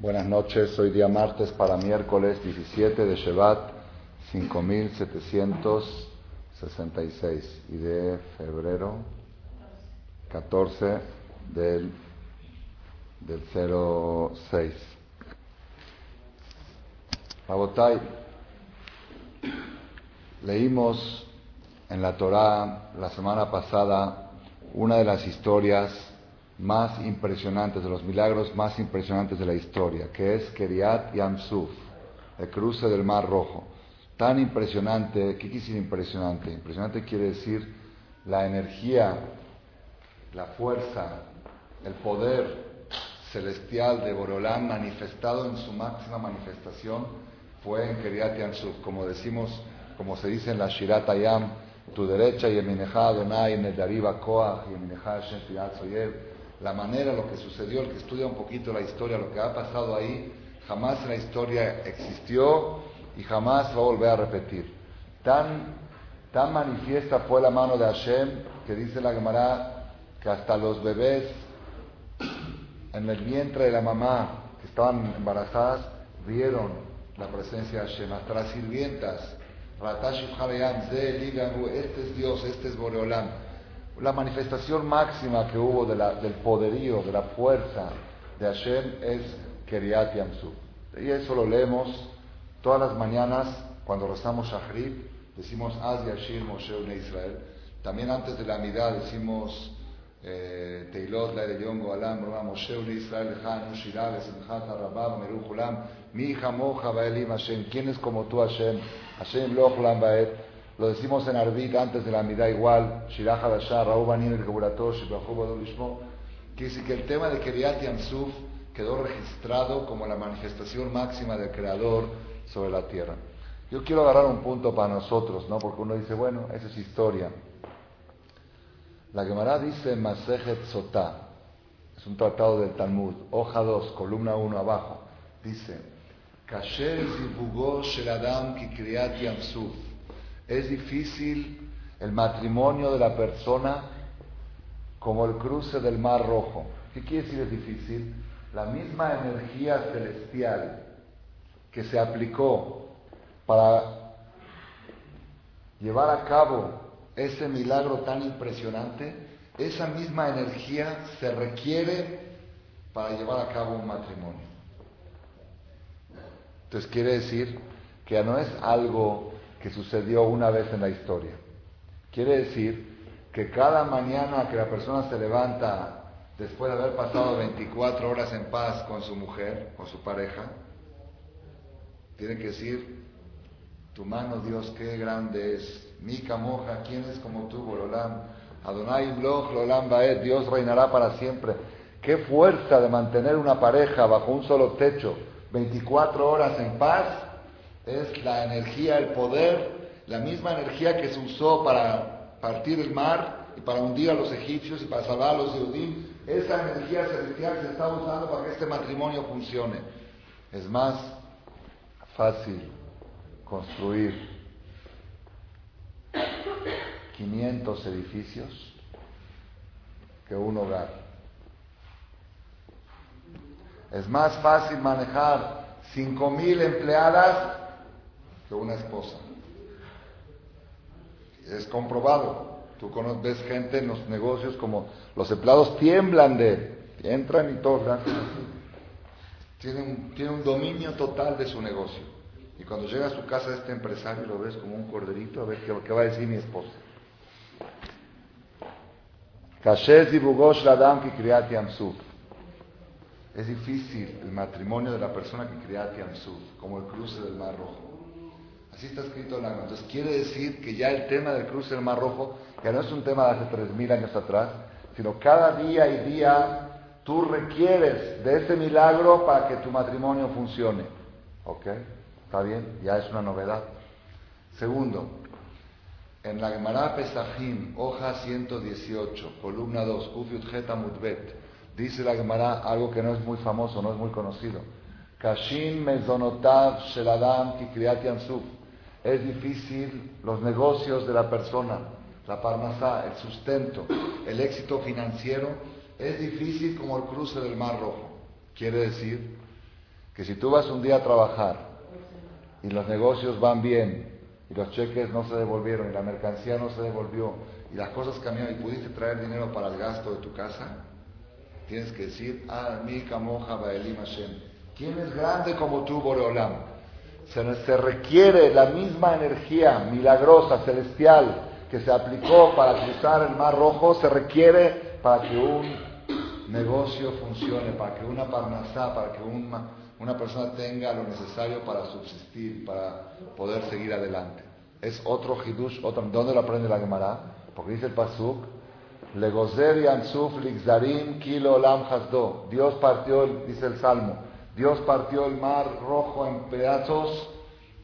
Buenas noches, hoy día martes para miércoles 17 de Shevat 5766 y de febrero 14 del, del 06. Abotay, leímos en la Torá la semana pasada una de las historias más impresionantes, de los milagros más impresionantes de la historia, que es Keriat Yamsuf, el cruce del Mar Rojo. Tan impresionante, ¿qué quiere decir impresionante? Impresionante quiere decir la energía, la fuerza, el poder celestial de Borolán manifestado en su máxima manifestación fue en Keriat Yamsuf, como decimos, como se dice en la Shirat Ayam, tu derecha y Eminejá Adonai, Nedariba Koach y Eminejá Shem Soyev la manera, lo que sucedió, el que estudia un poquito la historia, lo que ha pasado ahí, jamás en la historia existió y jamás va a volver a repetir. Tan, tan manifiesta fue la mano de Hashem que dice la Gemara que hasta los bebés en el vientre de la mamá que estaban embarazadas vieron la presencia de Hashem, hasta las sirvientas. Este es Dios, este es Boreolam la manifestación máxima que hubo del poderío, de la fuerza de Hashem es Keriat Yamsuf. Y eso lo leemos todas las mañanas cuando rezamos Shahrit, decimos Az Yashir Moshe Israel. También antes de la mitad decimos eh, Teilot La Yongo Alam Moshe Israel Lejan Shirah Simchat Rabab Meru Hulam Mi Hamoja Baelim Hashem. ¿Quién es como tú Hashem? Hashem Lo Hulam Baet. Lo decimos en Arbit antes de la mitad igual, Shirah Hadashah, Raúl Banin, el Geburatosh, que dice que el tema de Keriat Yamsuf quedó registrado como la manifestación máxima del Creador sobre la tierra. Yo quiero agarrar un punto para nosotros, ¿no? Porque uno dice, bueno, esa es historia. La Gemara dice Masejet Sotah, es un tratado del Talmud, hoja 2, columna 1 abajo, dice, Kasher Zibugo Shel Adam Ki Kriyat Yamsuf. Es difícil el matrimonio de la persona como el cruce del Mar Rojo. ¿Qué quiere decir es difícil? La misma energía celestial que se aplicó para llevar a cabo ese milagro tan impresionante, esa misma energía se requiere para llevar a cabo un matrimonio. Entonces quiere decir que no es algo que sucedió una vez en la historia. Quiere decir que cada mañana que la persona se levanta después de haber pasado 24 horas en paz con su mujer, con su pareja, tiene que decir, tu mano Dios, qué grande es, mi camoja, ¿quién es como tú, Borolam? Adonai Bloch, Lolam Baed, Dios reinará para siempre. Qué fuerza de mantener una pareja bajo un solo techo, 24 horas en paz, es la energía, el poder, la misma energía que se usó para partir el mar y para hundir a los egipcios y para salvar a los judíos. Esa energía celestial se está usando para que este matrimonio funcione. Es más fácil construir 500 edificios que un hogar. Es más fácil manejar 5.000 empleadas una esposa. Es comprobado. Tú ves gente en los negocios como los empleados tiemblan de, entran y todos tienen, tiene un dominio total de su negocio. Y cuando llega a su casa este empresario lo ves como un corderito, a ver qué, qué va a decir mi esposa. Es difícil el matrimonio de la persona que crea Tiamsuf, como el cruce del Mar Rojo. Así está escrito en la Entonces quiere decir que ya el tema del cruce del Mar Rojo ya no es un tema de hace tres mil años atrás, sino cada día y día tú requieres de ese milagro para que tu matrimonio funcione. ¿Ok? ¿Está bien? Ya es una novedad. Segundo, en la Gemara Pesachim, hoja 118, columna 2, Ufiut Geta Mutbet, dice la Gemara algo que no es muy famoso, no es muy conocido. Kashim mezonotav sheladam kikriat yansuf es difícil los negocios de la persona, la parnasá, el sustento, el éxito financiero, es difícil como el cruce del Mar Rojo. Quiere decir que si tú vas un día a trabajar y los negocios van bien y los cheques no se devolvieron y la mercancía no se devolvió y las cosas cambiaron y pudiste traer dinero para el gasto de tu casa, tienes que decir, ah, mi kamoja baelim Hashem. ¿Quién es grande como tú, Boreolam? Se, se requiere la misma energía milagrosa, celestial, que se aplicó para cruzar el Mar Rojo, se requiere para que un negocio funcione, para que una parnasá, para que una, una persona tenga lo necesario para subsistir, para poder seguir adelante. Es otro hidush, otro, ¿dónde lo aprende la Gemara? Porque dice el Pasuk, Legozer yansuf ligzarim kilo olam hasdo. Dios partió, dice el Salmo, Dios partió el mar rojo en pedazos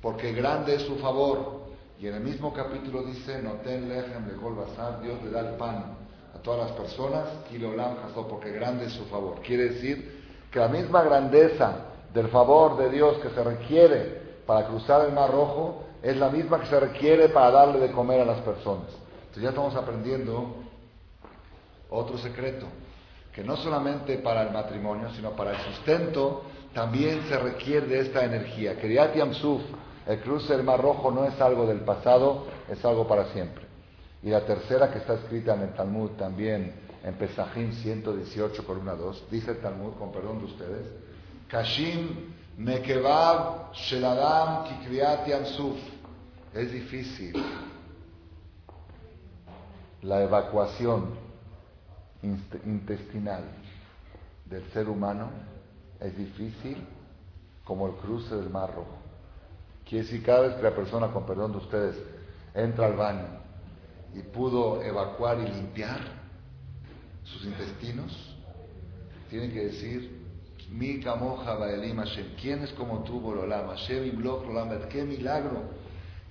porque grande es su favor. Y en el mismo capítulo dice, Noten lechem lekol basar, Dios le da el pan a todas las personas, kilo olam hasdo, porque grande es su favor. Quiere decir que la misma grandeza del favor de Dios que se requiere para cruzar el mar rojo es la misma que se requiere para darle de comer a las personas. Entonces ya estamos aprendiendo otro secreto, que no solamente para el matrimonio, sino para el sustento, también se requiere de esta energía. Kriyat Yamsuf, el cruce del Mar Rojo, no es algo del pasado, es algo para siempre. Y la tercera que está escrita en el Talmud también, en Pesajim 118, columna 2, dice el Talmud, con perdón de ustedes, Kashim Nekevav Sheladam Kikriyat Yamsuf. Es difícil la evacuación intestinal del ser humano es difícil como el cruce del Mar Rojo. Quiere decir, cada vez que la persona, con perdón de ustedes, entra al baño y pudo evacuar y limpiar sus intestinos, tiene que decir, mi kamoja baelim Hashem, ¿quién es como tú, Borolam? Hashem qué milagro,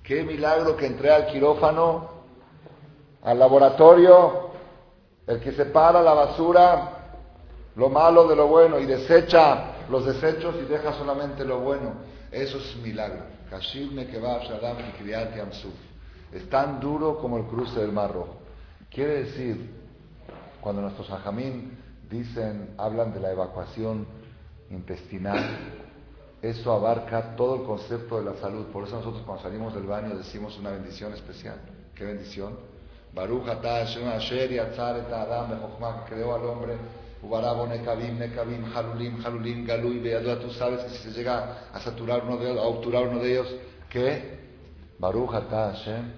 qué milagro que entré al quirófano, al laboratorio, el que separa la basura, lo malo de lo bueno y desecha los desechos y deja solamente lo bueno. Eso es milagro. Es tan duro como el cruce del Mar Rojo. Quiere decir, cuando nuestros ajamín dicen, hablan de la evacuación intestinal, eso abarca todo el concepto de la salud. Por eso nosotros cuando salimos del baño decimos una bendición especial. ¿Qué bendición? Baruch atah Hashem asher et adam creó al hombre, ubarabo nekavim, nekavim, halulim, halulim, galui, beadua, tú sabes que si se llega a saturar uno de ellos, a obturar uno de ellos, ¿qué? Baruch atah Hashem,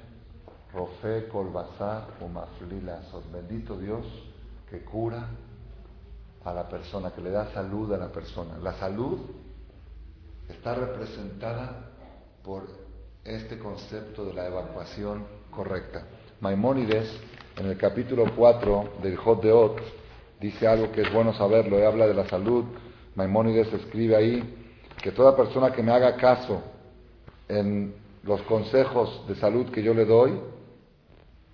rofe kol basar umaflila, bendito Dios que cura a la persona, que le da salud a la persona. La salud está representada por este concepto de la evacuación correcta. Maimónides, en el capítulo 4 del Jot de Ot, dice algo que es bueno saberlo, y habla de la salud. Maimónides escribe ahí que toda persona que me haga caso en los consejos de salud que yo le doy,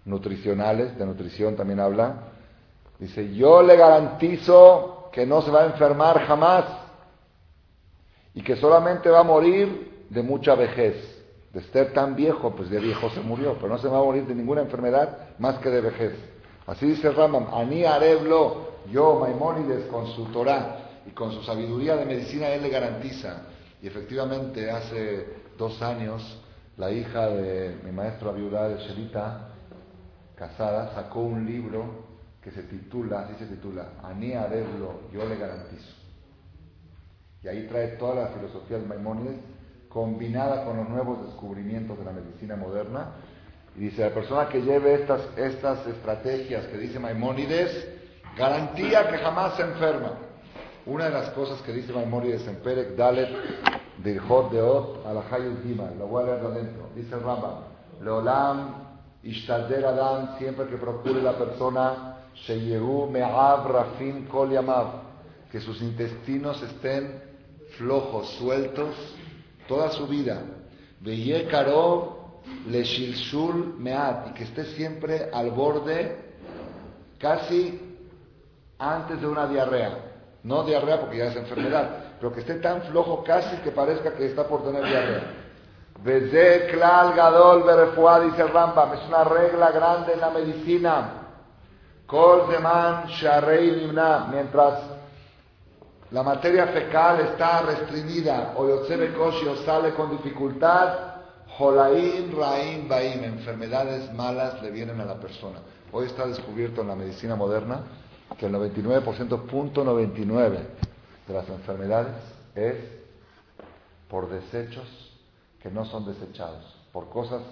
nutricionales, de nutrición también habla, dice, yo le garantizo que no se va a enfermar jamás y que solamente va a morir de mucha vejez de ser tan viejo, pues de viejo se murió, pero no se va a morir de ninguna enfermedad más que de vejez. Así dice Rambam, Ani Areblo, yo, Maimónides, con su Torah y con su sabiduría de medicina, él le garantiza. Y efectivamente, hace dos años, la hija de mi maestro viuda de Shelita, casada, sacó un libro que se titula, así se titula, Ani Areblo, yo le garantizo. Y ahí trae toda la filosofía de Maimónides combinada con los nuevos descubrimientos de la medicina moderna. Y dice, la persona que lleve estas, estas estrategias que dice Maimónides, garantía que jamás se enferma. Una de las cosas que dice Maimónides en Perek Dalet, del Hot de Ot a la Hayut Dima, lo voy a leer adentro, dice el Rambam, Leolam Ishtader Adam, siempre que procure la persona, Sheyehu Me'av Rafin Kol Yamav, que sus intestinos estén flojos, sueltos, toda su vida. Veye caro le shilshul meat, y que esté siempre al borde, casi antes de una diarrea. No diarrea porque ya es enfermedad, pero que esté tan flojo casi que parezca que está por tener diarrea. Beze klal gadol berefuá, dice Rambam, es una regla grande en la medicina. Kol zeman sharei mientras la materia fecal está restringida, o Yotzebe o sale con dificultad, Jolaim, Raim, Baim, enfermedades malas le vienen a la persona. Hoy está descubierto en la medicina moderna que el 99%, punto 99 de las enfermedades es por desechos que no son desechados, por cosas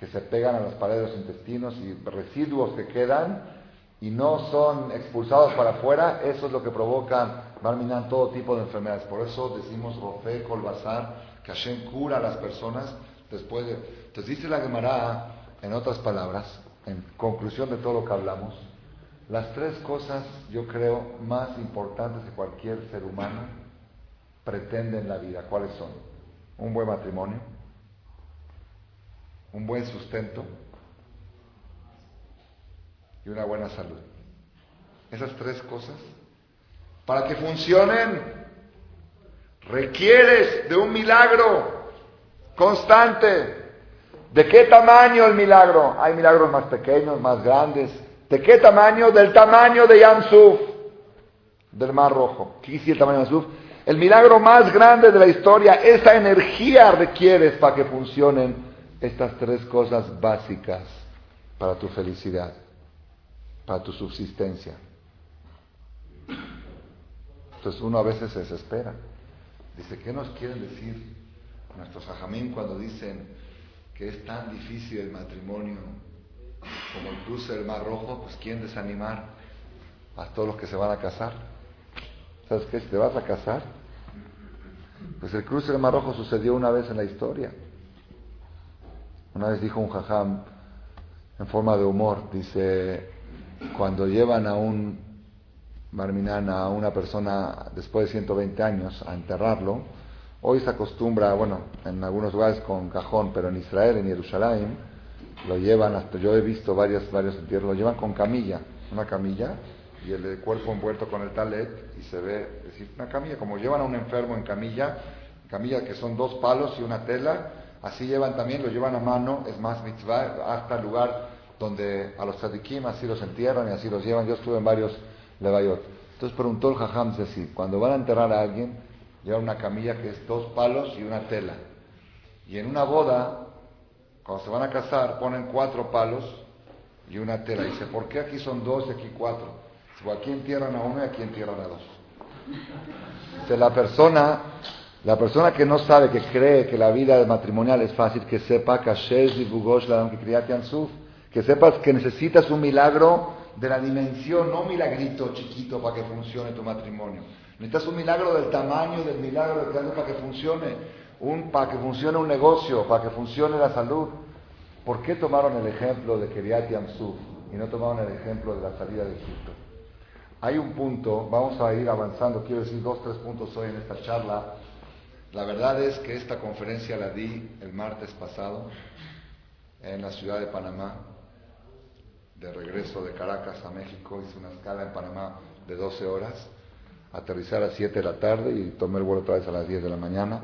que se pegan a las paredes de los intestinos y residuos que quedan y no son expulsados para afuera, eso es lo que provoca, Barminan, todo tipo de enfermedades. Por eso decimos Rofe, Colbazar, que Hashem cura a las personas después de... Entonces dice la Gemara, en otras palabras, en conclusión de todo lo que hablamos, las tres cosas, yo creo, más importantes que cualquier ser humano pretende en la vida, ¿cuáles son? Un buen matrimonio, un buen sustento y una buena salud. Esas tres cosas, para que funcionen, requieres de un milagro constante. ¿De qué tamaño el milagro? Hay milagros más pequeños, más grandes. ¿De qué tamaño? Del tamaño de Yamsuf, del Mar Rojo. ¿Qué el tamaño de Yamsuf? El milagro más grande de la historia, esa energía requieres para que funcionen estas tres cosas básicas para tu felicidad, para tu subsistencia. Entonces uno a veces se desespera. Dice, ¿qué nos quieren decir nuestros ajamín cuando dicen que es tan difícil el matrimonio como el cruce del Mar Rojo, pues quieren desanimar a todos los que se van a casar. ¿Sabes qué? Si te vas a casar, pues el cruce del Mar Rojo sucedió una vez en la historia. Una vez dijo un jajam en forma de humor, dice, cuando llevan a un marminana, a una persona después de 120 años a enterrarlo, Hoy se acostumbra, bueno, en algunos lugares con cajón, pero en Israel, en Jerusalén, lo llevan, hasta yo he visto varios, varios entierros, lo llevan con camilla, una camilla, y el cuerpo envuelto con el talet, y se ve, es decir, una camilla, como llevan a un enfermo en camilla, camilla que son dos palos y una tela, así llevan también, lo llevan a mano, es más mitzvah, hasta el lugar donde a los tzadikim así los entierran y así los llevan. Yo estuve en varios levayot. Entonces preguntó el jajam, dice cuando van a enterrar a alguien, lleva una camilla que es dos palos y una tela. Y en una boda, cuando se van a casar, ponen cuatro palos y una tela. Dice, ¿por qué aquí son dos y aquí cuatro? Dice, aquí entierran a uno y aquí entierran a dos. Dice, la persona, la persona que no sabe, que cree que la vida matrimonial es fácil, que sepa que que sepas que necesitas un milagro de la dimensión, no un milagrito chiquito para que funcione tu matrimonio. Necesitas un milagro del tamaño del milagro de para que funcione, un, para que funcione un negocio, para que funcione la salud. ¿Por qué tomaron el ejemplo de Keriat Yamsuf y no tomaron el ejemplo de la salida de Egipto? Hay un punto, vamos a ir avanzando, quiero decir dos, tres puntos hoy en esta charla. La verdad es que esta conferencia la di el martes pasado en la ciudad de Panamá, de regreso de Caracas a México, hice una escala en Panamá de 12 horas aterrizar a 7 de la tarde y tomé el vuelo otra vez a las 10 de la mañana.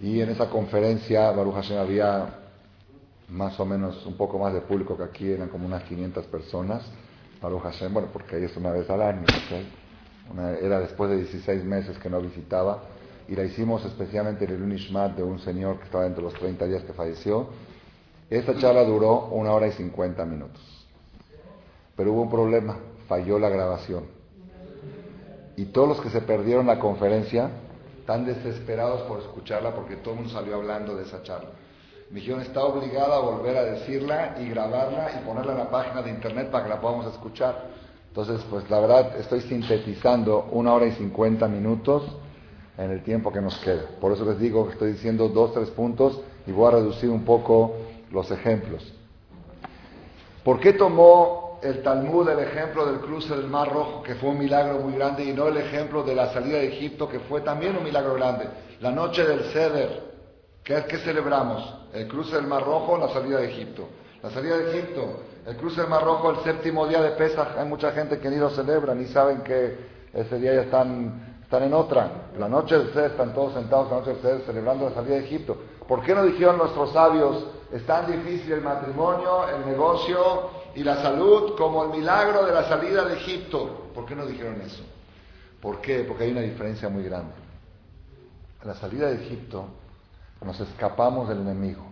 Y en esa conferencia, Baruch Hashem, había más o menos un poco más de público que aquí, eran como unas 500 personas. Baruch Hashem, bueno, porque ahí es una vez al año, era después de 16 meses que no visitaba. Y la hicimos especialmente en el Unishmat de un señor que estaba entre los 30 días que falleció. Esta charla duró una hora y 50 minutos. Pero hubo un problema, falló la grabación y todos los que se perdieron la conferencia están desesperados por escucharla porque todo el mundo salió hablando de esa charla. Mi dijeron, está obligada a volver a decirla y grabarla y ponerla en la página de internet para que la podamos escuchar. Entonces, pues la verdad estoy sintetizando una hora y cincuenta minutos en el tiempo que nos queda. Por eso les digo que estoy diciendo dos, tres puntos y voy a reducir un poco los ejemplos. ¿Por qué tomó el Talmud el ejemplo del cruce del Mar Rojo, que fue un milagro muy grande, y no el ejemplo de la salida de Egipto, que fue también un milagro grande. La noche del Ceder, ¿qué, que celebramos? El cruce del Mar Rojo, la salida de Egipto. La salida de Egipto, el cruce del Mar Rojo, el séptimo día de Pesach, hay mucha gente que ni lo celebra, ni saben que ese día ya están, están en otra. La noche del Ceder, están todos sentados la noche del Ceder celebrando la salida de Egipto. ¿Por qué no dijeron nuestros sabios, es tan difícil el matrimonio, el negocio, y la salud como el milagro de la salida de Egipto. ¿Por qué no dijeron eso? ¿Por qué? Porque hay una diferencia muy grande. A la salida de Egipto nos escapamos del enemigo.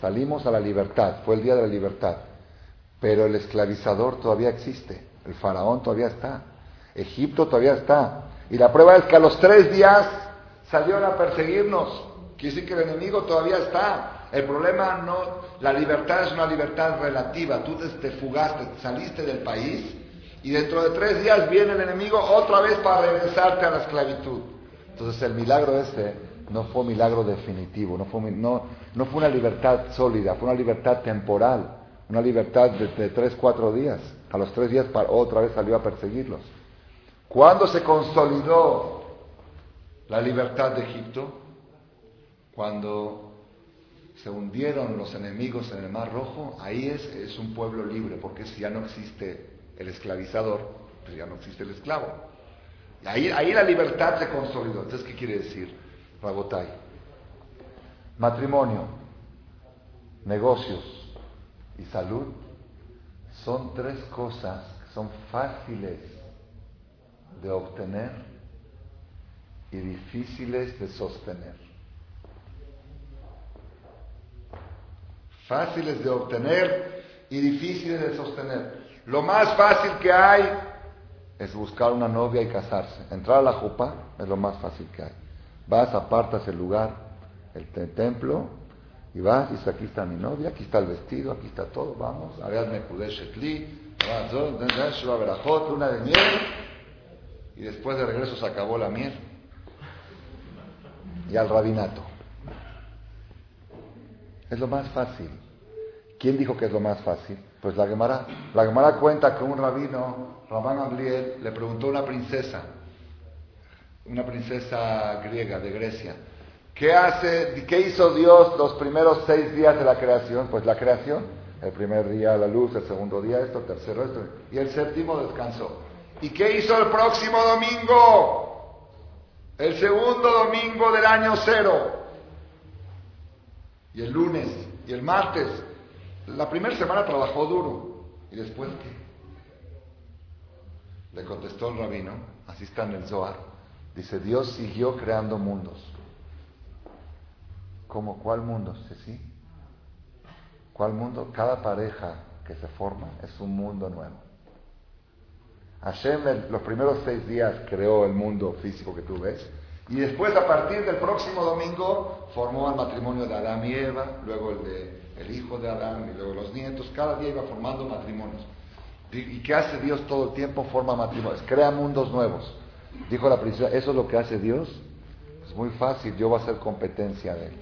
Salimos a la libertad, fue el día de la libertad. Pero el esclavizador todavía existe, el faraón todavía está, Egipto todavía está. Y la prueba es que a los tres días salieron a perseguirnos. Quiere decir que el enemigo todavía está. El problema no, la libertad es una libertad relativa. Tú te, fugaste, saliste del país y dentro de tres días viene el enemigo otra vez para regresarte a la esclavitud. Entonces el milagro este no fue milagro definitivo, no fue, no, no fue una libertad sólida, fue una libertad temporal, una libertad de, tres, cuatro días. A los tres días otra vez salió a perseguirlos. ¿Cuándo se consolidó la libertad de Egipto? Cuando se hundieron los enemigos en el Mar Rojo, ahí es, un pueblo libre, porque si ya no existe el esclavizador, pues ya no existe el esclavo. Ahí, ahí la libertad se consolidó. Entonces, ¿qué quiere decir? Rabotai. Matrimonio, negocios y salud son tres cosas que son fáciles de obtener y difíciles de sostener. Fáciles de obtener y difíciles de sostener. Lo más fácil que hay es buscar una novia y casarse. Entrar a la jupa es lo más fácil que hay. Vas, apartas el lugar, el templo, y vas y aquí está mi novia, aquí está el vestido, aquí está todo, vamos, una de miel, y después de regreso se acabó la miel. Y al rabinato. Es lo más fácil. ¿Quién dijo que es lo más fácil? Pues la Gemara. La Gemara cuenta que un rabino, Ramán Ambliel, le preguntó a una princesa, una princesa griega de Grecia. ¿Qué, hace, ¿Qué hizo Dios los primeros seis días de la creación? Pues la creación. El primer día la luz, el segundo día esto, el tercero esto. Y el séptimo descansó. ¿Y qué hizo el próximo domingo? El segundo domingo del año cero. Y el lunes y el martes. La primera semana trabajó duro. ¿Y después qué? Le contestó el rabino, así está en el Zohar. Dice, Dios siguió creando mundos. ¿Cómo? ¿Cuál mundo? Sí, sí. ¿Cuál mundo? Cada pareja que se forma es un mundo nuevo. Hashem los primeros seis días creó el mundo físico que tú ves y después a partir del próximo domingo formó el matrimonio de Adán y Eva, luego el de el hijo de Adán y luego los nietos. Cada día iba formando matrimonios. ¿Y qué hace Dios todo el tiempo? Forma matrimonios, crea mundos nuevos. Dijo la princesa, ¿eso es lo que hace Dios? Es muy fácil, yo voy a hacer competencia de él.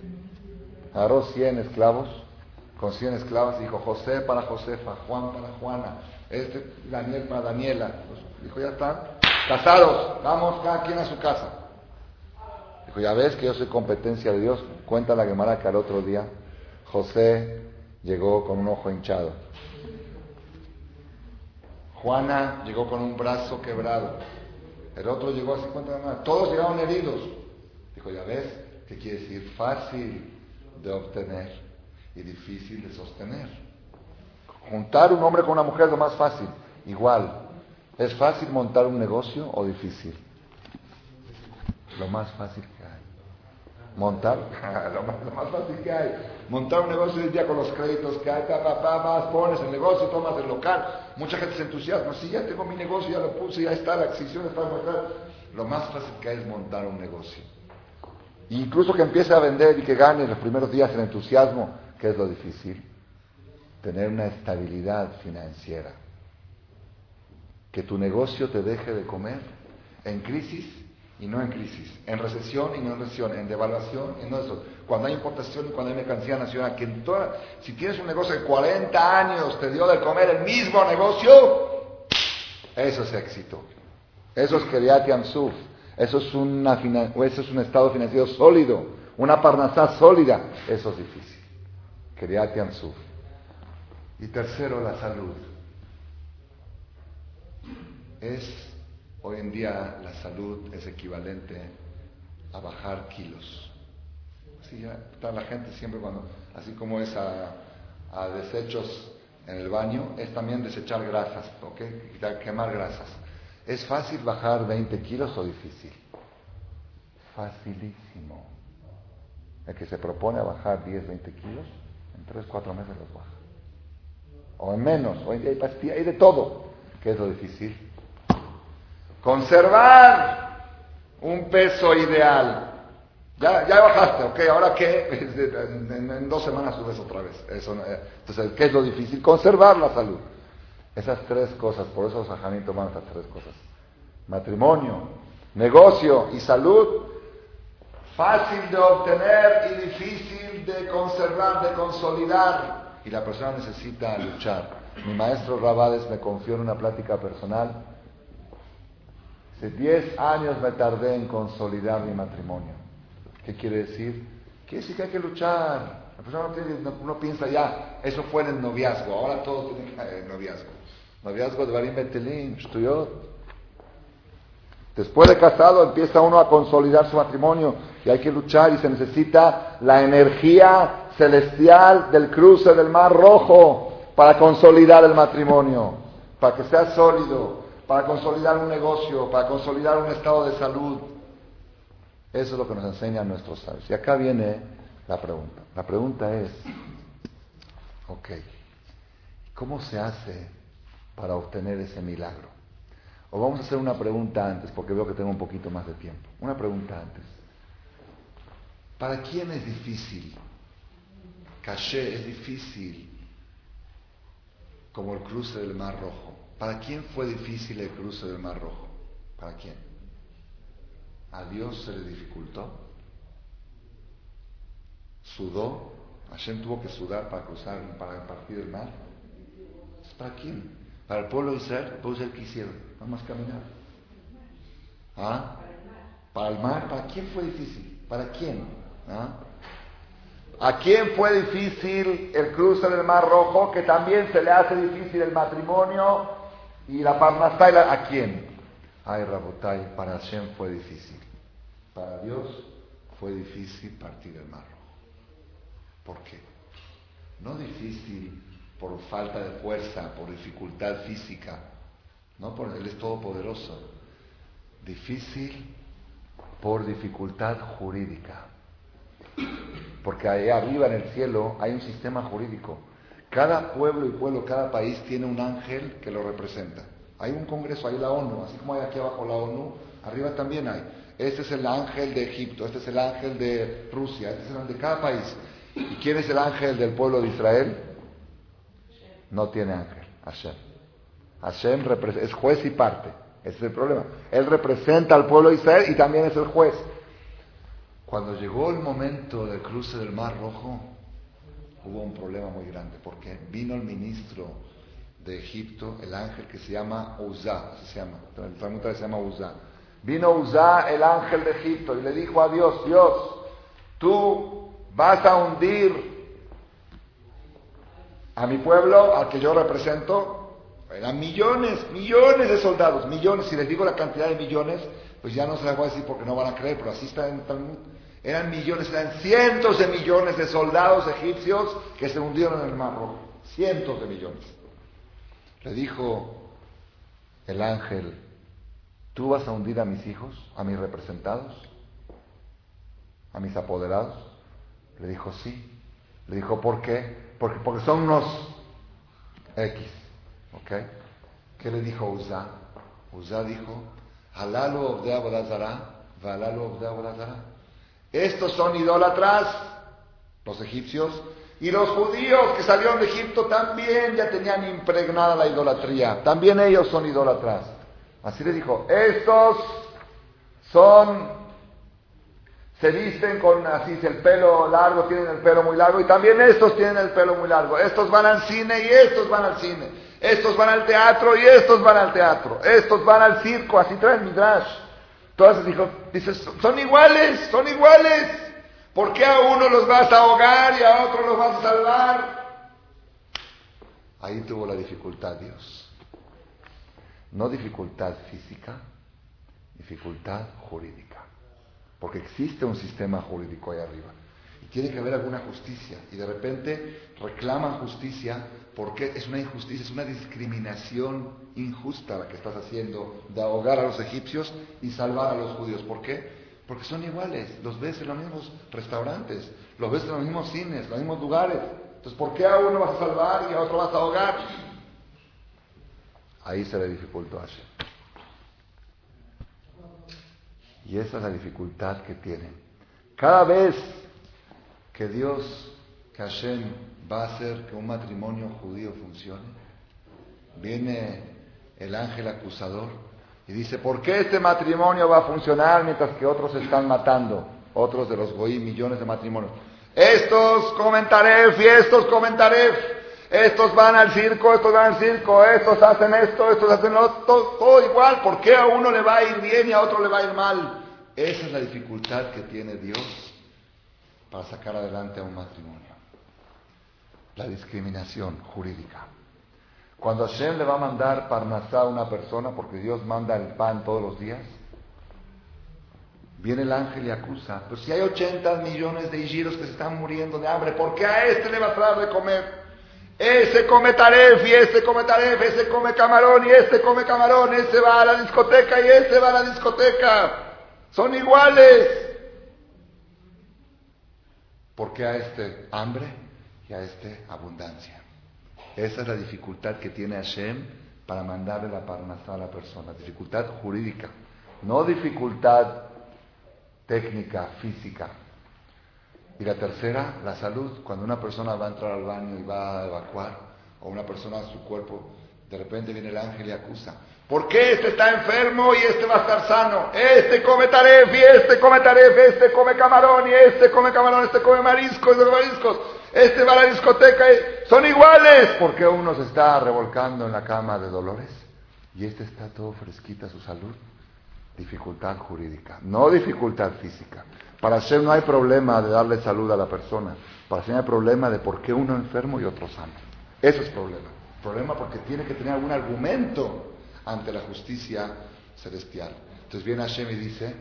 Agarró 100 esclavos, con 100 esclavos, dijo José para Josefa, Juan para Juana, este, Daniel para Daniela. dijo, ya están, casados, vamos cada quien a su casa. Dijo, ya ves que yo soy competencia de Dios. Cuenta la Gemara que al otro día José llegó con un ojo hinchado. Juana llegó con un brazo quebrado. El otro llegó a 50 más. Todos llegaron heridos. Dijo, ya ves, ¿qué quiere decir? Fácil de obtener y difícil de sostener. Juntar un hombre con una mujer es lo más fácil. Igual, ¿es fácil montar un negocio o difícil? Lo más fácil que hay. Montar, lo, más, fácil que hay. Montar un negocio hoy día con los créditos que hay, papá, más pones el negocio, tomas el local. Mucha gente se entusiasma. Si ya tengo mi negocio, ya lo puse, ya está, la adquisición está montada. Lo más fácil que hay es montar un negocio. incluso que empiece a vender y que gane los primeros días el entusiasmo, que es lo difícil. Tener una estabilidad financiera. Que tu negocio te deje de comer en crisis y no en crisis, en recesión y no en recesión, en devaluación y no eso. Cuando hay importación y cuando hay mercancía nacional, que si tienes un negocio de 40 años te dio de comer el mismo negocio, eso es éxito. Eso es Keriat Yamsuf. Eso es, una, eso es un estado financiero sólido, una parnasá sólida. Eso es difícil. Keriat Yamsuf. Y tercero, la salud. Es Hoy en día la salud es equivalente a bajar kilos. Así ya está la gente siempre cuando, así como es a, desechos en el baño, es también desechar grasas, ¿ok? Quemar grasas. ¿Es fácil bajar 20 kilos o difícil? Facilísimo. El que se propone a bajar 10, 20 kilos, en 3, 4 meses los baja. O en menos, hoy hay pastillas, hay de todo. ¿Qué es lo difícil? Conservar un peso ideal. Ya, ya bajaste, ok, ¿ahora qué? En, dos semanas subes otra vez. Eso, entonces, ¿qué es lo difícil? Conservar la salud. Esas tres cosas, por eso los ajanín toman esas tres cosas. Matrimonio, negocio y salud, fácil de obtener y difícil de conservar, de consolidar. Y la persona necesita luchar. Mi maestro Rabades me confió en una plática personal. Hace 10 años me tardé en consolidar mi matrimonio. ¿Qué quiere decir? Quiere decir que hay que luchar. La persona no, piensa ya, eso fue en el noviazgo, ahora todo tiene que en noviazgo. Noviazgo de Barim Betelín, Después de casado empieza uno a consolidar su matrimonio y hay que luchar y se necesita la energía celestial del cruce del Mar Rojo para consolidar el matrimonio, para que sea sólido, para consolidar un negocio, para consolidar un estado de salud. Eso es lo que nos enseñan nuestros sabios. Y acá viene la pregunta. La pregunta es, ok, ¿cómo se hace para obtener ese milagro? O vamos a hacer una pregunta antes, porque veo que tengo un poquito más de tiempo. Una pregunta antes. ¿Para quién es difícil? Caché es difícil como el cruce del Mar Rojo. ¿Para quién fue difícil el cruce del Mar Rojo? ¿Para quién? ¿A Dios se le dificultó? ¿Sudó? ¿Hashem tuvo que sudar para cruzar, para partir el mar? ¿Para quién? Para el pueblo de Israel, el pueblo de Israel ¿qué hicieron? Vamos a caminar. ¿Ah? Para el mar, ¿para quién fue difícil? ¿Para quién? ¿Ah? ¿A quién fue difícil el cruce del Mar Rojo? Que también se le hace difícil el matrimonio y la parnasá. ¿A quién? Ay, Rabotai, para Hashem fue difícil. Para Dios fue difícil partir el Mar Rojo. ¿Por qué? No difícil por falta de fuerza, por dificultad física, no por Él es todopoderoso. Difícil por dificultad jurídica. Porque ahí arriba en el cielo hay un sistema jurídico. Cada pueblo y pueblo, cada país tiene un ángel que lo representa. Hay un congreso, hay la ONU, así como hay aquí abajo la ONU, arriba también hay. Este es el ángel de Egipto, este es el ángel de Rusia, este es el de cada país. ¿Y quién es el ángel del pueblo de Israel? No tiene ángel, Hashem. Hashem es juez y parte. Ese es el problema. Él representa al pueblo de Israel y también es el juez. Cuando llegó el momento del cruce del Mar Rojo, hubo un problema muy grande, porque vino el ministro de Egipto, el ángel que se llama Uzá, se llama, el Talmud se llama Uzá. Vino Uzá, el ángel de Egipto, y le dijo a Dios, Dios, tú vas a hundir a mi pueblo, al que yo represento, eran millones, millones de soldados, millones, si les digo la cantidad de millones, pues ya no se las voy a decir porque no van a creer, pero así está en Talmud. Eran millones, eran cientos de millones de soldados egipcios que se hundieron en el Mar Rojo. Cientos de millones. Le dijo el ángel, ¿tú vas a hundir a mis hijos, a mis representados, a mis apoderados? Le dijo, sí. Le dijo, ¿por qué? Porque, porque son unos X. ¿Ok? ¿Qué le dijo Uza? Uza dijo, Valalu estos son idólatras, los egipcios, y los judíos que salieron de Egipto también ya tenían impregnada la idolatría. También ellos son idólatras. Así le dijo, estos son, se visten con así el pelo largo, tienen el pelo muy largo, y también estos tienen el pelo muy largo. Estos van al cine y estos van al cine. Estos van al teatro y estos van al teatro. Estos van al circo, así traen midrash. Entonces dijo, dice, son iguales, son iguales. ¿Por qué a uno los vas a ahogar y a otro los vas a salvar? Ahí tuvo la dificultad Dios. No dificultad física, dificultad jurídica. Porque existe un sistema jurídico ahí arriba. Y tiene que haber alguna justicia. Y de repente reclaman justicia Porque es una injusticia, es una discriminación injusta la que estás haciendo de ahogar a los egipcios y salvar a los judíos. ¿Por qué? Porque son iguales, los ves en los mismos restaurantes, los ves en los mismos cines, los mismos lugares. Entonces, ¿por qué a uno vas a salvar y a otro vas a ahogar? Ahí se le dificultó a Hashem. Y esa es la dificultad que tienen. Cada vez que Dios, que Hashem va a hacer que un matrimonio judío funcione, viene el ángel acusador y dice, ¿por qué este matrimonio va a funcionar mientras que otros están matando? Otros de los goí, millones de matrimonios. Estos comen taref y estos comen taref. Estos van al circo, estos van al circo, estos hacen esto, estos hacen lo todo, todo igual. ¿Por qué a uno le va a ir bien y a otro le va a ir mal? Esa es la dificultad que tiene Dios para sacar adelante a un matrimonio. La discriminación jurídica. Cuando Hashem le va a mandar parnasá a una persona, porque Dios manda el pan todos los días, viene el ángel y acusa, pero si hay 80 millones de hijiros que se están muriendo de hambre, ¿por qué a este le va a dar de comer? Ese come taref y este come taref, ese come camarón y este come camarón, ese va a la discoteca y este va a la discoteca. Son iguales. ¿Por qué a este hambre y a este abundancia? Esa es la dificultad que tiene Hashem para mandarle la parnasá a la persona, dificultad jurídica, no dificultad técnica, física. Y la tercera, la salud. Cuando una persona va a entrar al baño y va a evacuar, o una persona su cuerpo, de repente viene el ángel y acusa. ¿Por qué este está enfermo y este va a estar sano? Este come taref y este come taref, este come camarón y este come camarón, este come mariscos, come mariscos. Este va a la discoteca y son iguales. Porque uno se está revolcando en la cama de dolores y este está todo fresquita su salud. Dificultad jurídica, no dificultad física. Para Hashem no hay problema de darle salud a la persona. Para Hashem hay problema de por qué uno enfermo y otro sano. Eso es problema. Problema porque tiene que tener algún argumento ante la justicia celestial. Entonces viene Hashem y dice,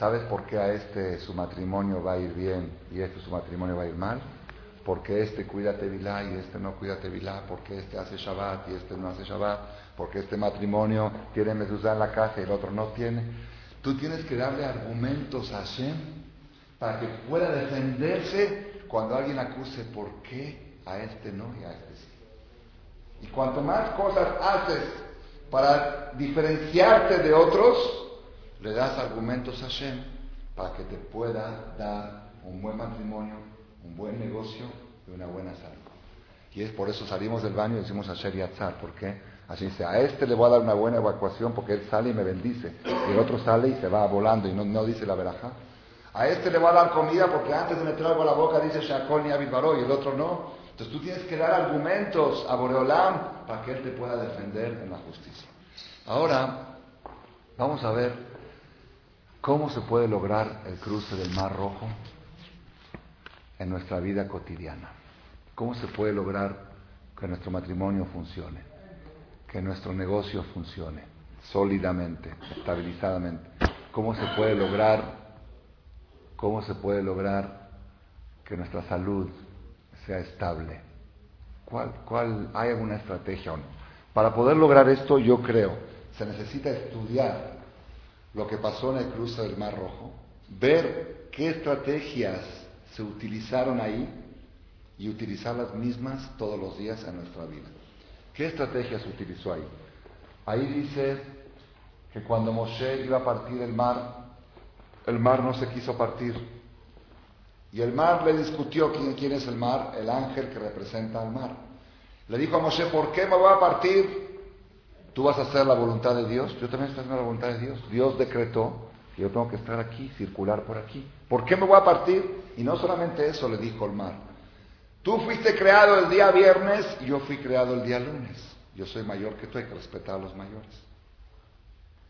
¿Sabes por qué a este su matrimonio va a ir bien y a este su matrimonio va a ir mal? Porque este cuida Tevilá y este no cuida Tevilá, porque este hace Shabbat y este no hace Shabbat, porque este matrimonio tiene mezuzá en la casa y el otro no tiene. Tú tienes que darle argumentos a Hashem para que pueda defenderse cuando alguien acuse por qué a este no y a este sí. Y cuanto más cosas haces para diferenciarte de otros, le das argumentos a Hashem para que te pueda dar un buen matrimonio, un buen negocio y una buena salud. Y es por eso salimos del baño y decimos a Yatzar, ¿por qué? Así dice, a este le voy a dar una buena evacuación porque él sale y me bendice. Y el otro sale y se va volando y no, dice la veraja. A este le voy a dar comida porque antes de meter algo a la boca dice Shakol ni Abibaro y el otro no. Entonces tú tienes que dar argumentos a Boreolam para que él te pueda defender en la justicia. Ahora, vamos a ver ¿Cómo se puede lograr el cruce del Mar Rojo en nuestra vida cotidiana? ¿Cómo se puede lograr que nuestro matrimonio funcione? Que nuestro negocio funcione sólidamente, estabilizadamente. ¿Cómo se puede lograr cómo se puede lograr que nuestra salud sea estable? ¿Cuál, cuál, ¿Hay alguna estrategia o no? Para poder lograr esto, yo creo, se necesita estudiar lo que pasó en el cruce del Mar Rojo, ver qué estrategias se utilizaron ahí y utilizar las mismas todos los días en nuestra vida. ¿Qué estrategias se utilizó ahí? Ahí dice que cuando Moshe iba a partir el mar, el mar no se quiso partir. Y el mar le discutió quién, quién es el mar, el ángel que representa al mar. Le dijo a Moshe, ¿por qué me voy a partir? Tú vas a hacer la voluntad de Dios, yo también estoy haciendo la voluntad de Dios. Dios decretó que yo tengo que estar aquí, circular por aquí. ¿Por qué me voy a partir? Y no solamente eso le dijo el mar. Tú fuiste creado el día viernes y yo fui creado el día lunes. Yo soy mayor que tú, hay que respetar a los mayores.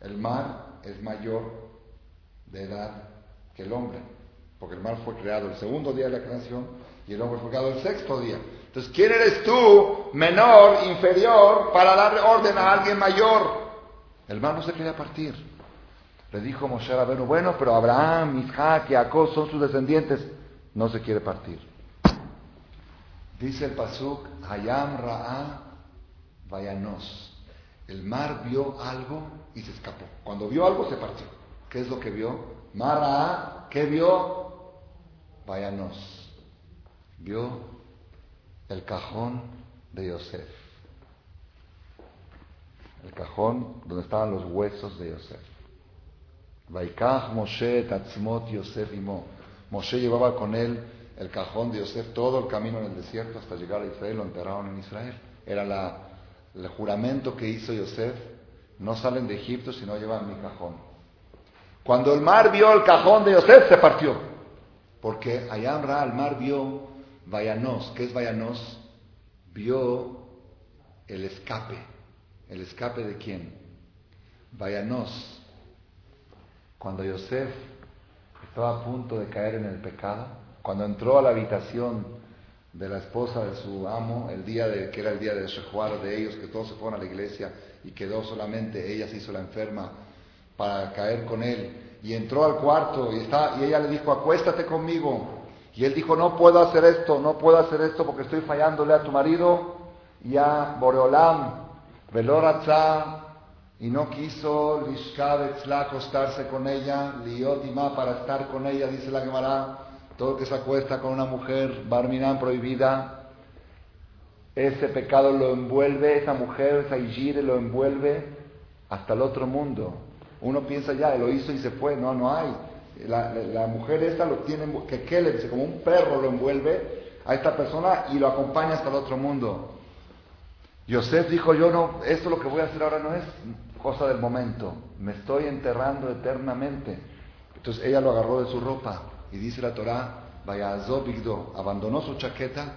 El mar es mayor de edad que el hombre, porque el mar fue creado el segundo día de la creación y el hombre fue creado el sexto día. Entonces, ¿quién eres tú, menor, inferior, para darle orden a alguien mayor? El mar no se quería partir. Le dijo Moshe a Rabenu, bueno, pero Abraham, Isaac y Jacob son sus descendientes. No se quiere partir. Dice el Pasuk, Hayam Ra'a Vayanos. El mar vio algo y se escapó. Cuando vio algo se partió. ¿Qué es lo que vio? Mar Ra'a, ¿qué vio? Vayanos. Vio el cajón de Yosef. El cajón donde estaban los huesos de Yosef. Vaikach Moshe Tatzmot Yosef Imo. Moshe llevaba con él el cajón de Yosef todo el camino en el desierto hasta llegar a Israel, lo enterraron en Israel. Era la, el juramento que hizo Yosef, no salen de Egipto si no llevan mi cajón. Cuando el mar vio el cajón de Yosef, se partió. Porque allá Ra, el mar vio Vayanos. ¿Qué es Vayanos? Vio el escape. ¿El escape de quién? Vayanos. Cuando Yosef estaba a punto de caer en el pecado, cuando entró a la habitación de la esposa de su amo, el día de, que era el día de Shehuar de ellos, que todos se fueron a la iglesia y quedó solamente ella se hizo la enferma para caer con él. Y entró al cuarto y, está, y ella le dijo, acuéstate conmigo. Y él dijo, no puedo hacer esto, no puedo hacer esto porque estoy fallándole a tu marido y a Boreolam. Veloratza y no quiso Lishkabetzla acostarse con ella, Liotima para estar con ella, dice la Gemara, todo que se acuesta con una mujer, Barminan prohibida, ese pecado lo envuelve, esa mujer, esa Ijire lo envuelve hasta el otro mundo. Uno piensa ya, lo hizo y se fue, no, no hay. La, mujer esa lo tiene, que, que le dice, como un perro lo envuelve a esta persona y lo acompaña hasta el otro mundo. Yosef dijo, yo no, esto lo que voy a hacer ahora no es cosa del momento, me estoy enterrando eternamente. Entonces ella lo agarró de su ropa y dice la Torah, vaya Bigdo, abandonó su chaqueta,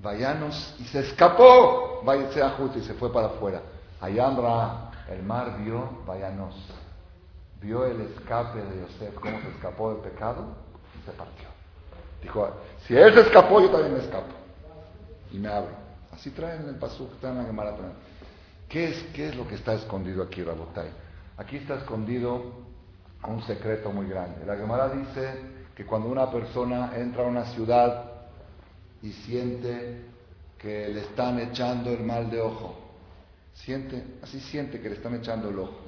vayanos y se escapó, vaya y se fue para afuera. Ayamra, el mar vio, vayanos, vio el escape de Yosef, cómo se escapó del pecado y se partió. Dijo, si él se escapó, yo también me escapo. Y me abro. Así traen en el pasuk, están en la ¿Qué es, ¿Qué es lo que está escondido aquí, Rabotai? Aquí está escondido un secreto muy grande. La Gemara dice que cuando una persona entra a una ciudad y siente que le están echando el mal de ojo, siente, así siente que le están echando el ojo.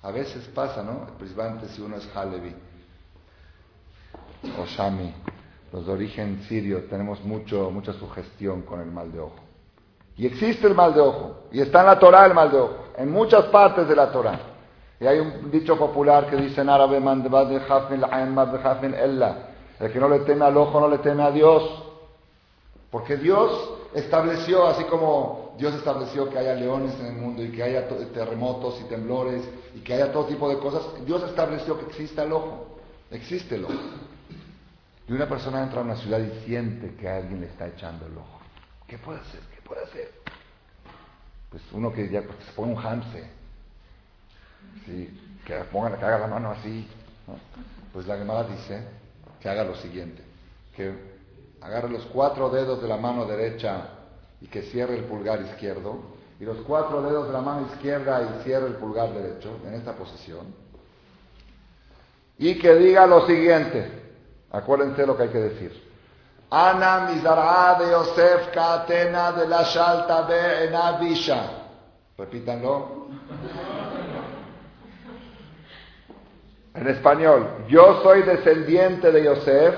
A veces pasa, ¿no? Principalmente si uno es Halevi o Shami, los de origen sirio, tenemos mucho, mucha sugestión con el mal de ojo. Y existe el mal de ojo. Y está en la Torah el mal de ojo. En muchas partes de la Torah. Y hay un dicho popular que dice en árabe, el que no le teme al ojo no le teme a Dios. Porque Dios estableció, así como Dios estableció que haya leones en el mundo y que haya terremotos y temblores y que haya todo tipo de cosas, Dios estableció que exista el ojo. Existe el ojo. Y una persona entra a una ciudad y siente que alguien le está echando el ojo. ¿Qué puede hacer? puede hacer? Pues uno que ya se pone un hamse, ¿sí? que, ponga, que haga la mano así. Pues la Gemara dice que haga lo siguiente, que agarre los cuatro dedos de la mano derecha y que cierre el pulgar izquierdo, y los cuatro dedos de la mano izquierda y cierre el pulgar derecho en esta posición, y que diga lo siguiente, acuérdense lo que hay que decir. Ana de Yosef Katena de la Shalta de Enabisha. Repítanlo. En español, yo soy descendiente de Yosef,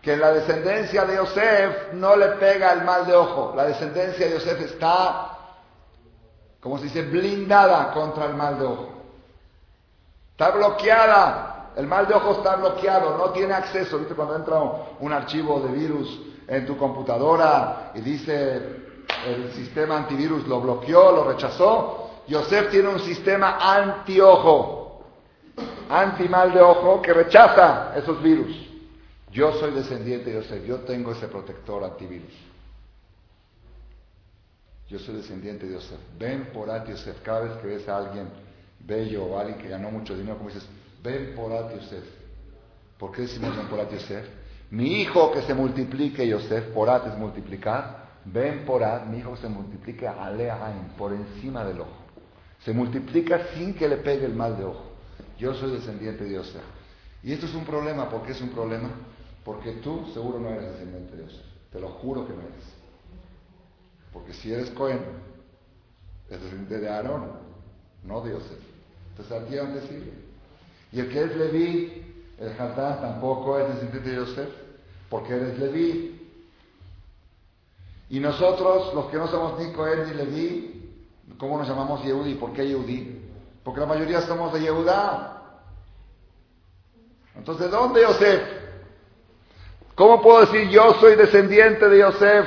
que en la descendencia de Yosef no le pega el mal de ojo. La descendencia de Yosef está, como se dice, blindada contra el mal de ojo. Está bloqueada el mal de ojo está bloqueado, no tiene acceso. ¿Viste cuando entra un archivo de virus en tu computadora y dice el sistema antivirus lo bloqueó, lo rechazó? Yosef tiene un sistema anti-ojo, anti-mal de ojo que rechaza esos virus. Yo soy descendiente de Yosef, yo tengo ese protector antivirus. Yo soy descendiente de Yosef. Ven por ti, Yosef. Cada vez que ves a alguien bello o alguien que ganó mucho dinero, como dices, Ben Porat Yosef. ¿Por qué decimos Ben Porat Yosef? Mi hijo que se multiplique, Yosef, Porat es multiplicar. Ben Porat, mi hijo se multiplique Aleaim, por encima del ojo. Se multiplica sin que le pegue el mal de ojo. Yo soy descendiente de Yosef. Y esto es un problema. ¿Por qué es un problema? Porque tú seguro no eres descendiente de Yosef. Te lo juro que no eres. Porque si eres Cohen, es descendiente de Aarón, no de Yosef. Entonces a ti dónde sirve. Y el que es Leví, el Hatán, tampoco es descendiente de Yosef, porque eres Leví. Y nosotros, los que no somos ni Cohen ni Leví, ¿cómo nos llamamos Yehudi? ¿Por qué Yehudi? Porque la mayoría somos de Yehudá. Entonces, ¿de dónde Yosef? ¿Cómo puedo decir yo soy descendiente de Yosef?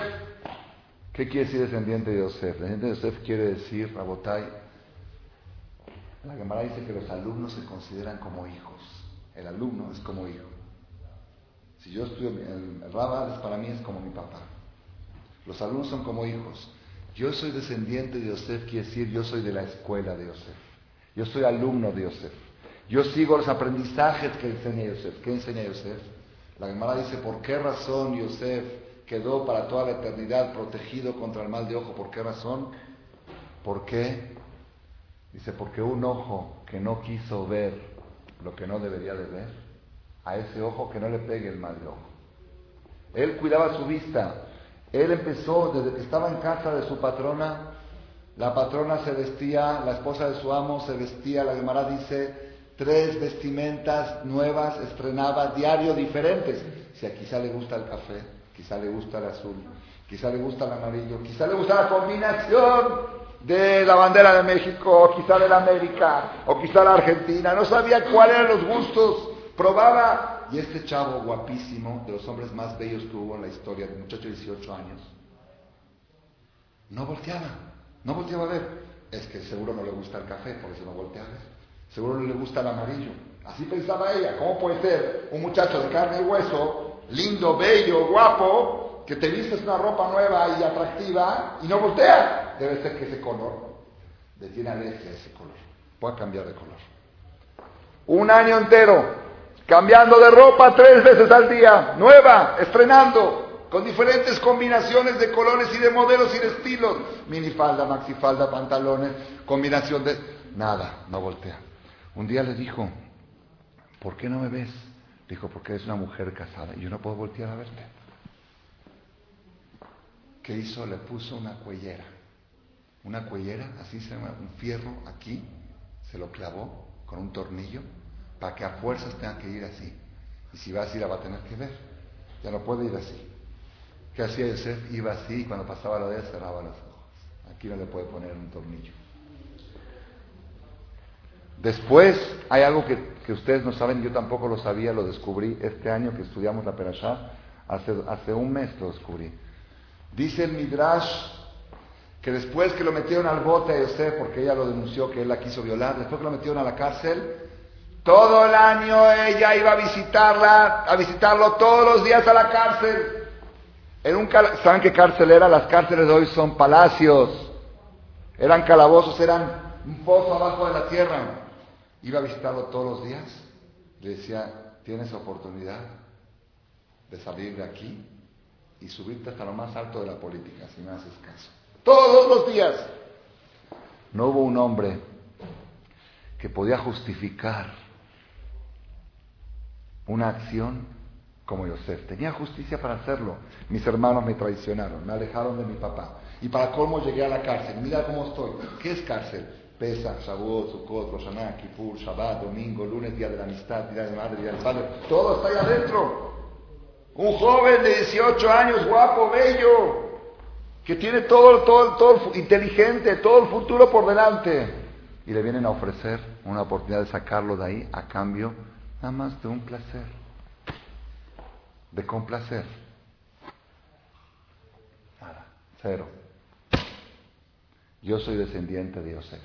¿Qué quiere decir descendiente de Yosef? Descendiente de Yosef quiere decir, Rabotai, la Gemara dice que los alumnos se consideran como hijos. El alumno es como hijo. Si yo estudio, el, el para mí es como mi papá. Los alumnos son como hijos. Yo soy descendiente de Yosef, quiere decir yo soy de la escuela de Yosef. Yo soy alumno de Yosef. Yo sigo los aprendizajes que enseña Yosef. ¿Qué enseña Yosef? La Gemara dice, ¿por qué razón Yosef quedó para toda la eternidad protegido contra el mal de ojo? ¿Por qué razón? ¿Por qué? Dice, porque un ojo que no quiso ver lo que no debería de ver, a ese ojo que no le pegue el mal de ojo. Él cuidaba su vista. Él empezó, desde que estaba en casa de su patrona, la patrona se vestía, la esposa de su amo se vestía, la Gemara dice, tres vestimentas nuevas estrenaba diario diferentes. Si a quizá le gusta el café, quizá le gusta el azul, quizá le gusta el amarillo, quizá le gusta la combinación de la bandera de México, o quizá de la América, o quizá la Argentina. No sabía cuáles eran los gustos. Probaba. Y este chavo guapísimo, de los hombres más bellos que hubo en la historia, de muchacho de 18 años, no volteaba, no volteaba a ver. Es que seguro no le gusta el café, por eso no volteaba a ver. Seguro no le gusta el amarillo. Así pensaba ella. ¿Cómo puede ser un muchacho de carne y hueso, lindo, bello, guapo, que te vistes una ropa nueva y atractiva y no voltea? Debe ser que ese color le tiene alergia a ese color. Puede cambiar de color. Un año entero, cambiando de ropa tres veces al día, nueva, estrenando, con diferentes combinaciones de colores y de modelos y de estilos. Minifalda, maxifalda, pantalones, combinación de... Nada, no voltea. Un día le dijo, ¿por qué no me ves? Dijo, porque eres una mujer casada y yo no puedo voltear a verte. ¿Qué hizo? Le puso una cuellera. Una cuellera, así se llama, un fierro aquí, se lo clavó con un tornillo para que a fuerzas tenga que ir así. Y si va así la va a tener que ver. Ya no puede ir así. ¿Qué hacía Yosef? Iba así y cuando pasaba la vez cerraba los ojos. Aquí no le puede poner un tornillo. Después hay algo que, ustedes no saben, yo tampoco lo sabía, lo descubrí este año que estudiamos la Perashá, hace, hace un mes lo descubrí. Dice el Midrash que después que lo metieron al bote a Yosef, porque ella lo denunció que él la quiso violar, después que lo metieron a la cárcel, todo el año ella iba a visitarla, a visitarlo todos los días a la cárcel. En un ¿Saben qué cárcel era? Las cárceles de hoy son palacios. Eran calabozos, eran un pozo abajo de la tierra iba a visitarlo todos los días, le decía, tienes oportunidad de salir de aquí y subirte hasta lo más alto de la política, si me haces caso. Todos los días. No hubo un hombre que podía justificar una acción como Yosef. Tenía justicia para hacerlo. Mis hermanos me traicionaron, me alejaron de mi papá. Y para cómo llegué a la cárcel. Mira cómo estoy. ¿Qué es cárcel? Pesach, Shavuot, Sukkot, Rosh Hashanah, Kippur, Shabbat, Domingo, lunes, día de la amistad, día de madre, día del padre, todo está ahí adentro. Un joven de 18 años, guapo, bello, que tiene todo, todo, todo, inteligente, todo el futuro por delante. Y le vienen a ofrecer una oportunidad de sacarlo de ahí a cambio nada más de un placer, de complacer. Nada, cero. Yo soy descendiente de Yosef.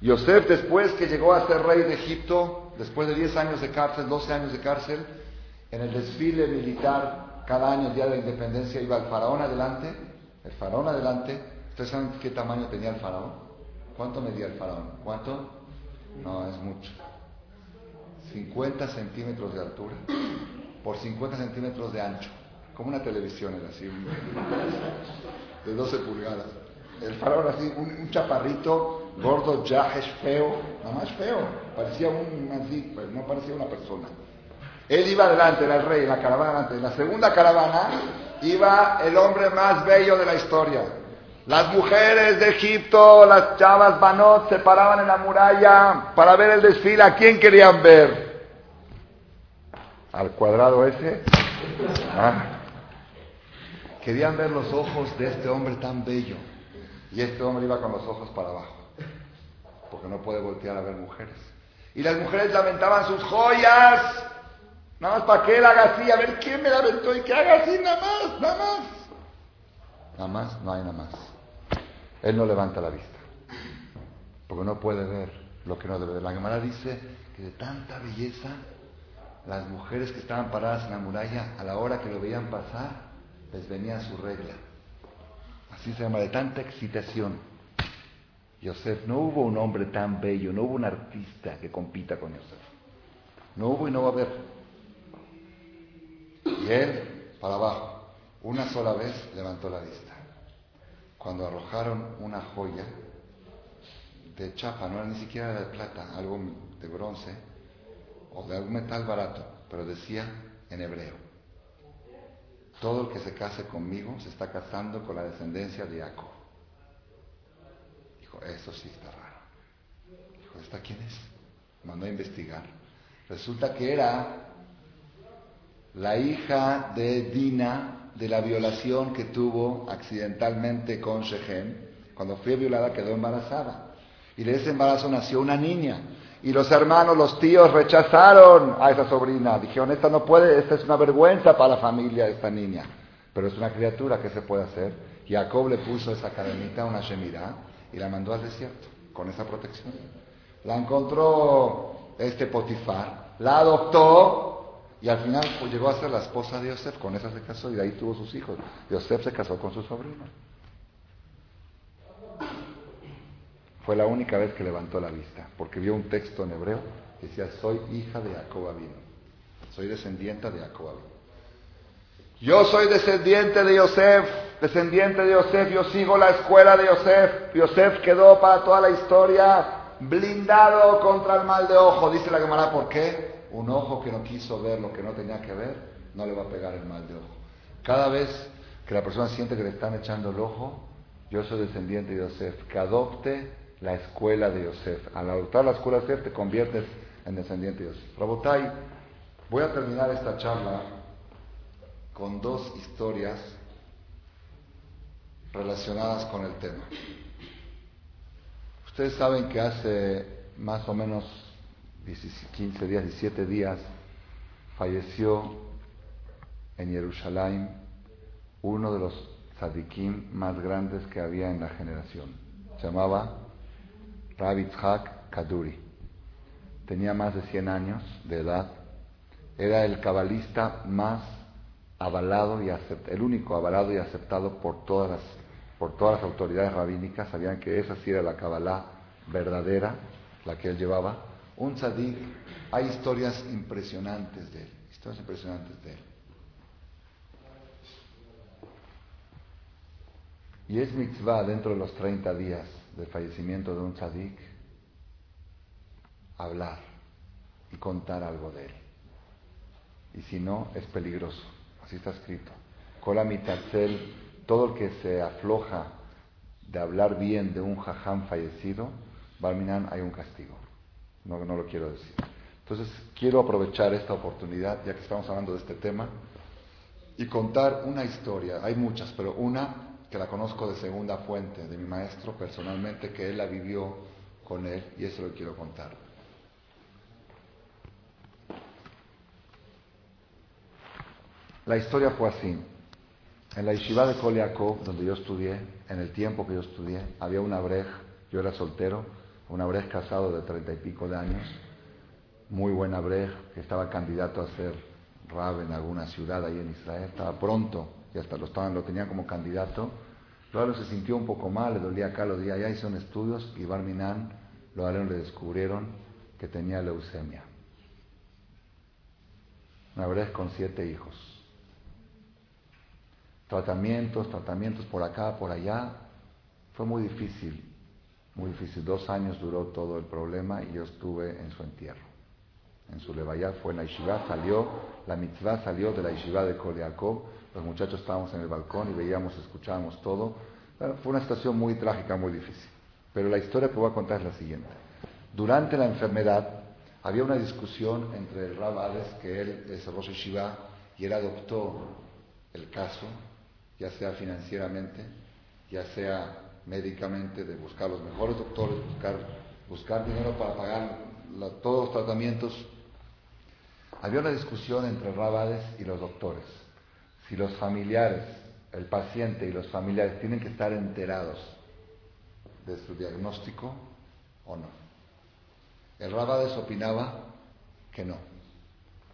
Yosef, después que llegó a ser rey de Egipto, después de 10 años de cárcel, 12 años de cárcel, en el desfile militar, cada año, día de la independencia, iba el faraón adelante, el faraón adelante. ¿Ustedes saben qué tamaño tenía el faraón? ¿Cuánto medía el faraón? ¿Cuánto? No, es mucho. 50 centímetros de altura por 50 centímetros de ancho. Como una televisión era así, de 12 pulgadas. El faraón así, un, chaparrito, gordo, ya es feo, nada más feo. Parecía un así, pues no parecía una persona. Él iba adelante, era el rey, la caravana adelante. En la segunda caravana iba el hombre más bello de la historia. Las mujeres de Egipto, las chavas Banot, se paraban en la muralla para ver el desfile. ¿A quién querían ver? Al cuadrado ese. Ah. Querían ver los ojos de este hombre tan bello. Y este hombre iba con los ojos para abajo. Porque no puede voltear a ver mujeres. Y las mujeres lamentaban sus joyas. Nada más para que él haga así, a ver quién me la aventó y que haga así, nada más, nada más. Nada más, no hay nada más. Él no levanta la vista, porque no puede ver lo que no debe ver. La Gemara dice que de tanta belleza, las mujeres que estaban paradas en la muralla, a la hora que lo veían pasar, les venía su regla. Así se llama, de tanta excitación. Yosef, no hubo un hombre tan bello, no hubo un artista que compita con Yosef. No hubo y no va a haber. Y él, para abajo, una sola vez levantó la vista. Cuando arrojaron una joya de chapa, no era ni siquiera de plata, algo de bronce o de algún metal barato, pero decía en hebreo, todo el que se case conmigo se está casando con la descendencia de Jacob. Dijo, eso sí está raro. Dijo, ¿esta quién es? Mandó a investigar. Resulta que era la hija de Dina de la violación que tuvo accidentalmente con Shechem. Cuando fue violada quedó embarazada. Y de ese embarazo nació una niña. Y los hermanos, los tíos rechazaron a esa sobrina. Dijeron, esta no puede, esta es una vergüenza para la familia de esta niña. Pero es una criatura, ¿qué se puede hacer? Jacob le puso esa cadenita, una shemirá, y la mandó al desierto, con esa protección. La encontró este Potifar, la adoptó y al final pues, llegó a ser la esposa de Yosef, con esa se casó y de ahí tuvo sus hijos. Yosef se casó con su sobrino. Fue la única vez que levantó la vista, porque vio un texto en hebreo que decía, soy hija de Jacob Abino. Soy descendiente de Jacob Abino. Yo soy descendiente de Yosef, descendiente de Yosef, yo sigo la escuela de Yosef. Yosef quedó para toda la historia blindado contra el mal de ojo. Dice la Gemara, ¿por qué? un ojo que no quiso ver lo que no tenía que ver, no le va a pegar el mal de ojo. Cada vez que la persona siente que le están echando el ojo, yo soy descendiente de Yosef, que adopte la escuela de Yosef. Al adoptar la escuela de Yosef te conviertes en descendiente de Yosef. Rabotai, voy a terminar esta charla con dos historias relacionadas con el tema. Ustedes saben que hace más o menos 15 días, 17 días, falleció en Jerusalén uno de los tzadikim más grandes que había en la generación. Se llamaba Rabbi Kaduri. Tenía más de 100 años de edad. Era el cabalista más avalado y aceptado, el único avalado y aceptado por todas las, por todas las autoridades rabínicas. Sabían que esa sí era la cabalá verdadera, la que él llevaba. Un tzadik, hay historias impresionantes de él, historias impresionantes de él. Y es mitzvah dentro de los 30 días del fallecimiento de un tzadik hablar y contar algo de él. Y si no, es peligroso. Así está escrito. Kola mitatzel, todo el que se afloja de hablar bien de un jajam fallecido, Barminan hay un castigo no, no lo quiero decir. Entonces, quiero aprovechar esta oportunidad, ya que estamos hablando de este tema, y contar una historia. Hay muchas, pero una que la conozco de segunda fuente, de mi maestro personalmente, que él la vivió con él, y eso lo quiero contar. La historia fue así. En la yeshiva de Koliakov, donde yo estudié, en el tiempo que yo estudié, había una brej, yo era soltero, un abrej casado de treinta y pico de años, muy buen abrej, que estaba candidato a ser rab en alguna ciudad ahí en Israel, estaba pronto y hasta lo, tenían como candidato. Luego se sintió un poco mal, le dolía acá, lo dolía allá, hizo estudios y Barminan, lo le descubrieron que tenía leucemia. Un abrej con siete hijos. Tratamientos, tratamientos por acá, por allá. Fue muy difícil muy difícil. Dos años duró todo el problema y yo estuve en su entierro. en su levaya, fue en la yeshiva, salió, la mitzvah salió de la yeshiva de Koliakov, los muchachos estábamos en el balcón y veíamos, escuchábamos todo. fue una situación muy trágica, muy difícil. Pero la historia que voy a contar es la siguiente. Durante la enfermedad había una discusión entre el Rabades, que él es Rosh Yeshiva, y él adoptó el caso, ya sea financieramente, ya sea médicamente, de buscar los mejores doctores, buscar, buscar dinero para pagar todos los tratamientos. Había una discusión entre Rabades y los doctores. Si los familiares, el paciente y los familiares tienen que estar enterados de su diagnóstico o no. El Rabades opinaba que no.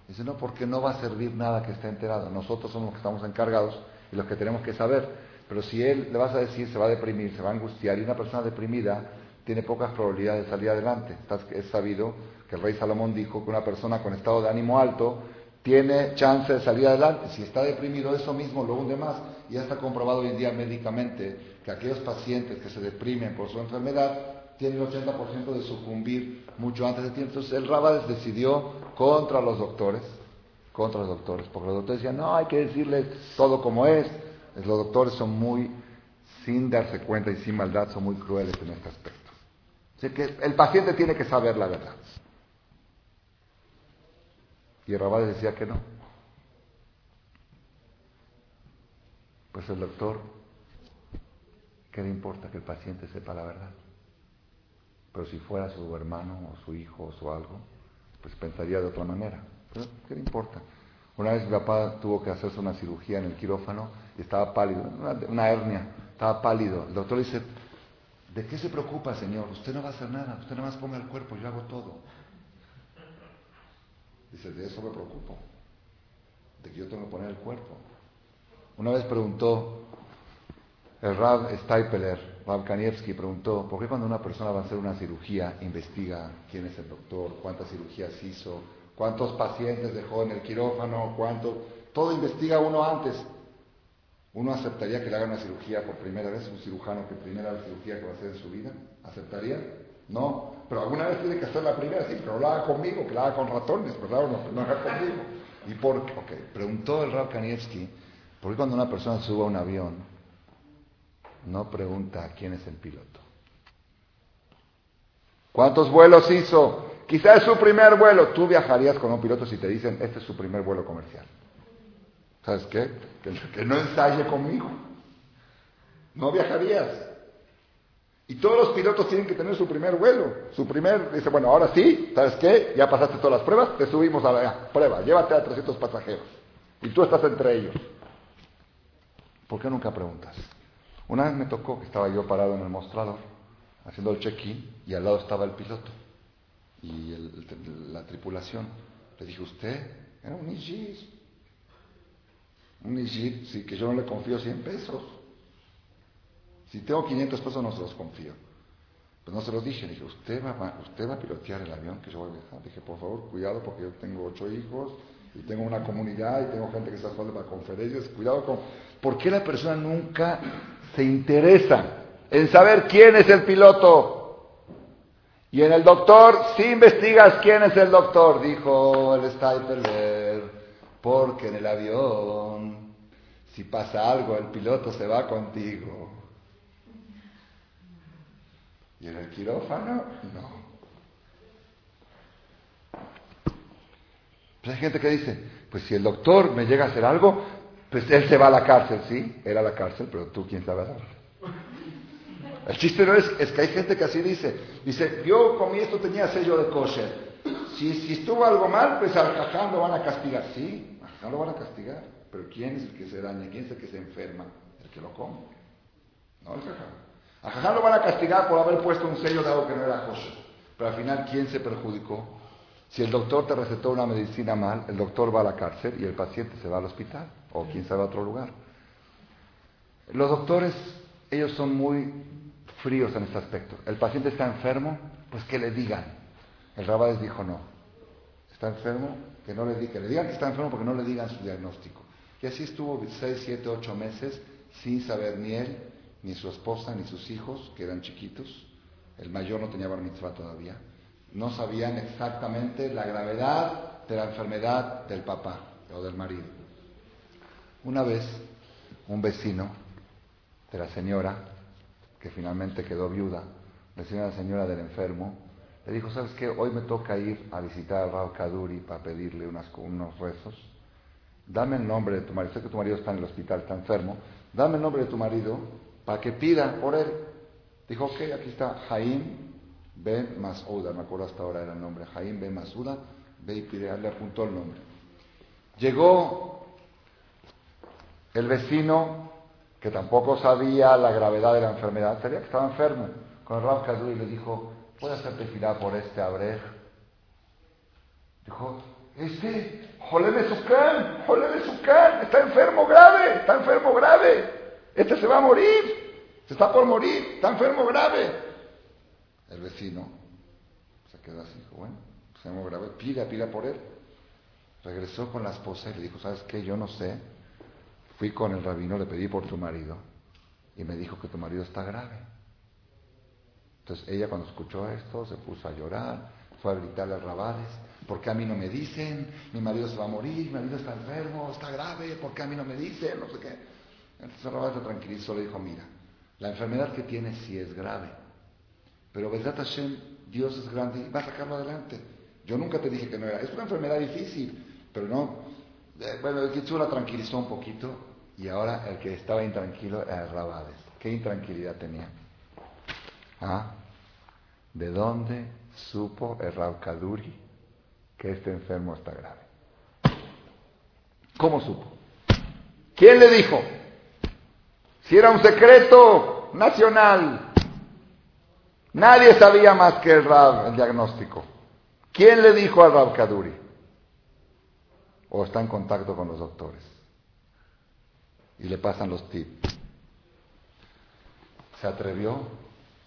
Dice, no, porque no va a servir nada que esté enterado. Nosotros somos los que estamos encargados y los que tenemos que saber. Pero si él le vas a decir, se va a deprimir, se va a angustiar, y una persona deprimida tiene pocas probabilidades de salir adelante. Es sabido que el rey Salomón dijo que una persona con estado de ánimo alto tiene chance de salir adelante. Si está deprimido, eso mismo lo hunde más. Y ya está comprobado hoy en día médicamente que aquellos pacientes que se deprimen por su enfermedad tienen el 80% de sucumbir mucho antes de tiempo. Entonces el Rabades decidió contra los doctores, contra los doctores, porque los doctores decían, no, hay que decirles todo como es. Los doctores son muy, sin darse cuenta y sin maldad, son muy crueles en este aspecto. Así que el paciente tiene que saber la verdad. Y Rabades decía que no. Pues el doctor, ¿qué le importa que el paciente sepa la verdad? Pero si fuera su hermano o su hijo o su algo, pues pensaría de otra manera. Pero ¿qué le importa? Una vez mi papá tuvo que hacerse una cirugía en el quirófano y estaba pálido, una, hernia, estaba pálido. El doctor dice, ¿de qué se preocupa, señor? Usted no va a hacer nada, usted nada más ponga el cuerpo, yo hago todo. Dice, de eso me preocupo, de que yo tengo que poner el cuerpo. Una vez preguntó el Rab Steipeler, Rab Kanievski, preguntó, ¿por qué cuando una persona va a hacer una cirugía investiga quién es el doctor, cuántas cirugías hizo, cuántos pacientes dejó en el quirófano, cuánto, todo investiga uno antes. ¿Uno aceptaría que le haga una cirugía por primera vez, un cirujano que primera cirugía que va a hacer en su vida? ¿Aceptaría? No, pero alguna vez tiene que hacer la primera, sí, pero lo haga conmigo, que lo haga con ratones, ¿verdad? No, no haga conmigo. ¿Y por qué? Ok, preguntó el Rab Kanievski, ¿por qué cuando una persona sube a un avión no pregunta quién es el piloto? ¿Cuántos vuelos hizo? Quizás es su primer vuelo. Tú viajarías con un piloto si te dicen, este es su primer vuelo comercial. ¿Sabes qué? Que, no ensaye conmigo. No viajarías. Y todos los pilotos tienen que tener su primer vuelo. Su primer, dice, bueno, ahora sí, ¿sabes qué? Ya pasaste todas las pruebas, te subimos a la prueba, llévate a 300 pasajeros. Y tú estás entre ellos. ¿Por qué nunca preguntas? Una vez me tocó que estaba yo parado en el mostrador, haciendo el check-in, y al lado estaba el piloto y la tripulación. Le dije, ¿usted? Era un Ijit. Un Ijit, sí, que yo no le confío 100 pesos. Si tengo 500 pesos no se los confío. Pues no se los dije. Dije, ¿usted va, ¿usted va a pilotear el avión que yo voy a viajar? dije, por favor, cuidado porque yo tengo ocho hijos y tengo una comunidad y tengo gente que está haciendo para conferencias. Cuidado con... ¿Por qué la persona nunca se interesa en saber quién es el piloto? Y en el doctor, si investigas quién es el doctor, dijo el Steiperler, porque en el avión, si pasa algo, el piloto se va contigo. Y en el quirófano, no. Pues hay gente que dice, pues si el doctor me llega a hacer algo, pues él se va a la cárcel, sí, era la cárcel, pero tú quién sabe el chiste no es, es que hay gente que así dice. Dice, yo comí esto, tenía sello de kosher. Si, si estuvo algo mal, pues al jaján lo van a castigar. Sí, al jaján lo van a castigar. Pero ¿quién es el que se daña? ¿Quién es el que se enferma? El que lo come. No el jaján. Al jaján lo van a castigar por haber puesto un sello de algo que no era kosher. Pero al final, ¿quién se perjudicó? Si el doctor te recetó una medicina mal, el doctor va a la cárcel y el paciente se va al hospital. O quién sabe a otro lugar. Los doctores, ellos son muy fríos en este aspecto. El paciente está enfermo, pues que le digan. El Rabades dijo no. Está enfermo, que no le digan, que le digan que está enfermo porque no le digan su diagnóstico. Y así estuvo 6, 7, 8 meses sin saber ni él, ni su esposa, ni sus hijos, que eran chiquitos. El mayor no tenía bar todavía. no sabían exactamente la gravedad de la enfermedad del papá o del marido. Una vez, un vecino de la señora, que finalmente quedó viuda, vecino de la señora del enfermo, le dijo, ¿sabes qué? Hoy me toca ir a visitar a Raúl Kaduri para pedirle unos rezos. Dame el nombre de tu marido. Sé que tu marido está en el hospital, está enfermo. Dame el nombre de tu marido para que pida por él. Dijo, ok, aquí está Jaim Ben Masuda, me acuerdo hasta ahora era el nombre, Jaim Ben Masuda, ve y pide, le apuntó el nombre. Llegó el vecino, que tampoco sabía la gravedad de la enfermedad, sabía que estaba enfermo, con el Rav Kaduri y le dijo, ¿puede hacerte filar por este abrej? Dijo, este, Joleme Sukan, Joleme Sukan, está enfermo grave, está enfermo grave, este se va a morir, se está por morir, está enfermo grave. El vecino se quedó así, dijo, bueno, se enfermo grave, pida, pida por él. Regresó con la esposa y le dijo, ¿sabes qué? Yo no sé. Fui con el rabino, le pedí por tu marido y me dijo que tu marido está grave. Entonces ella cuando escuchó esto se puso a llorar, fue a gritarle al rabades, ¿por qué a mí no me dicen? Mi marido se va a morir, mi marido está enfermo, está grave, ¿por qué a mí no me dicen? No sé qué. Entonces rabades se tranquilizó, le dijo, mira, la enfermedad que tienes sí es grave, pero Besat Hashem, Dios es grande y va a sacarlo adelante. Yo nunca te dije que no era. Es una enfermedad difícil, pero no. Eh, bueno, el Kitsur la tranquilizó un poquito y ahora el que estaba intranquilo era Rabades. ¿Qué intranquilidad tenía? ¿Ah? ¿De dónde supo el Rab Kaduri que este enfermo está grave? ¿Cómo supo? ¿Quién le dijo? Si era un secreto nacional. Nadie sabía más que el Rab el diagnóstico. ¿Quién le dijo al Rab Kaduri? O está en contacto con los doctores. Y le pasan los tips. Se atrevió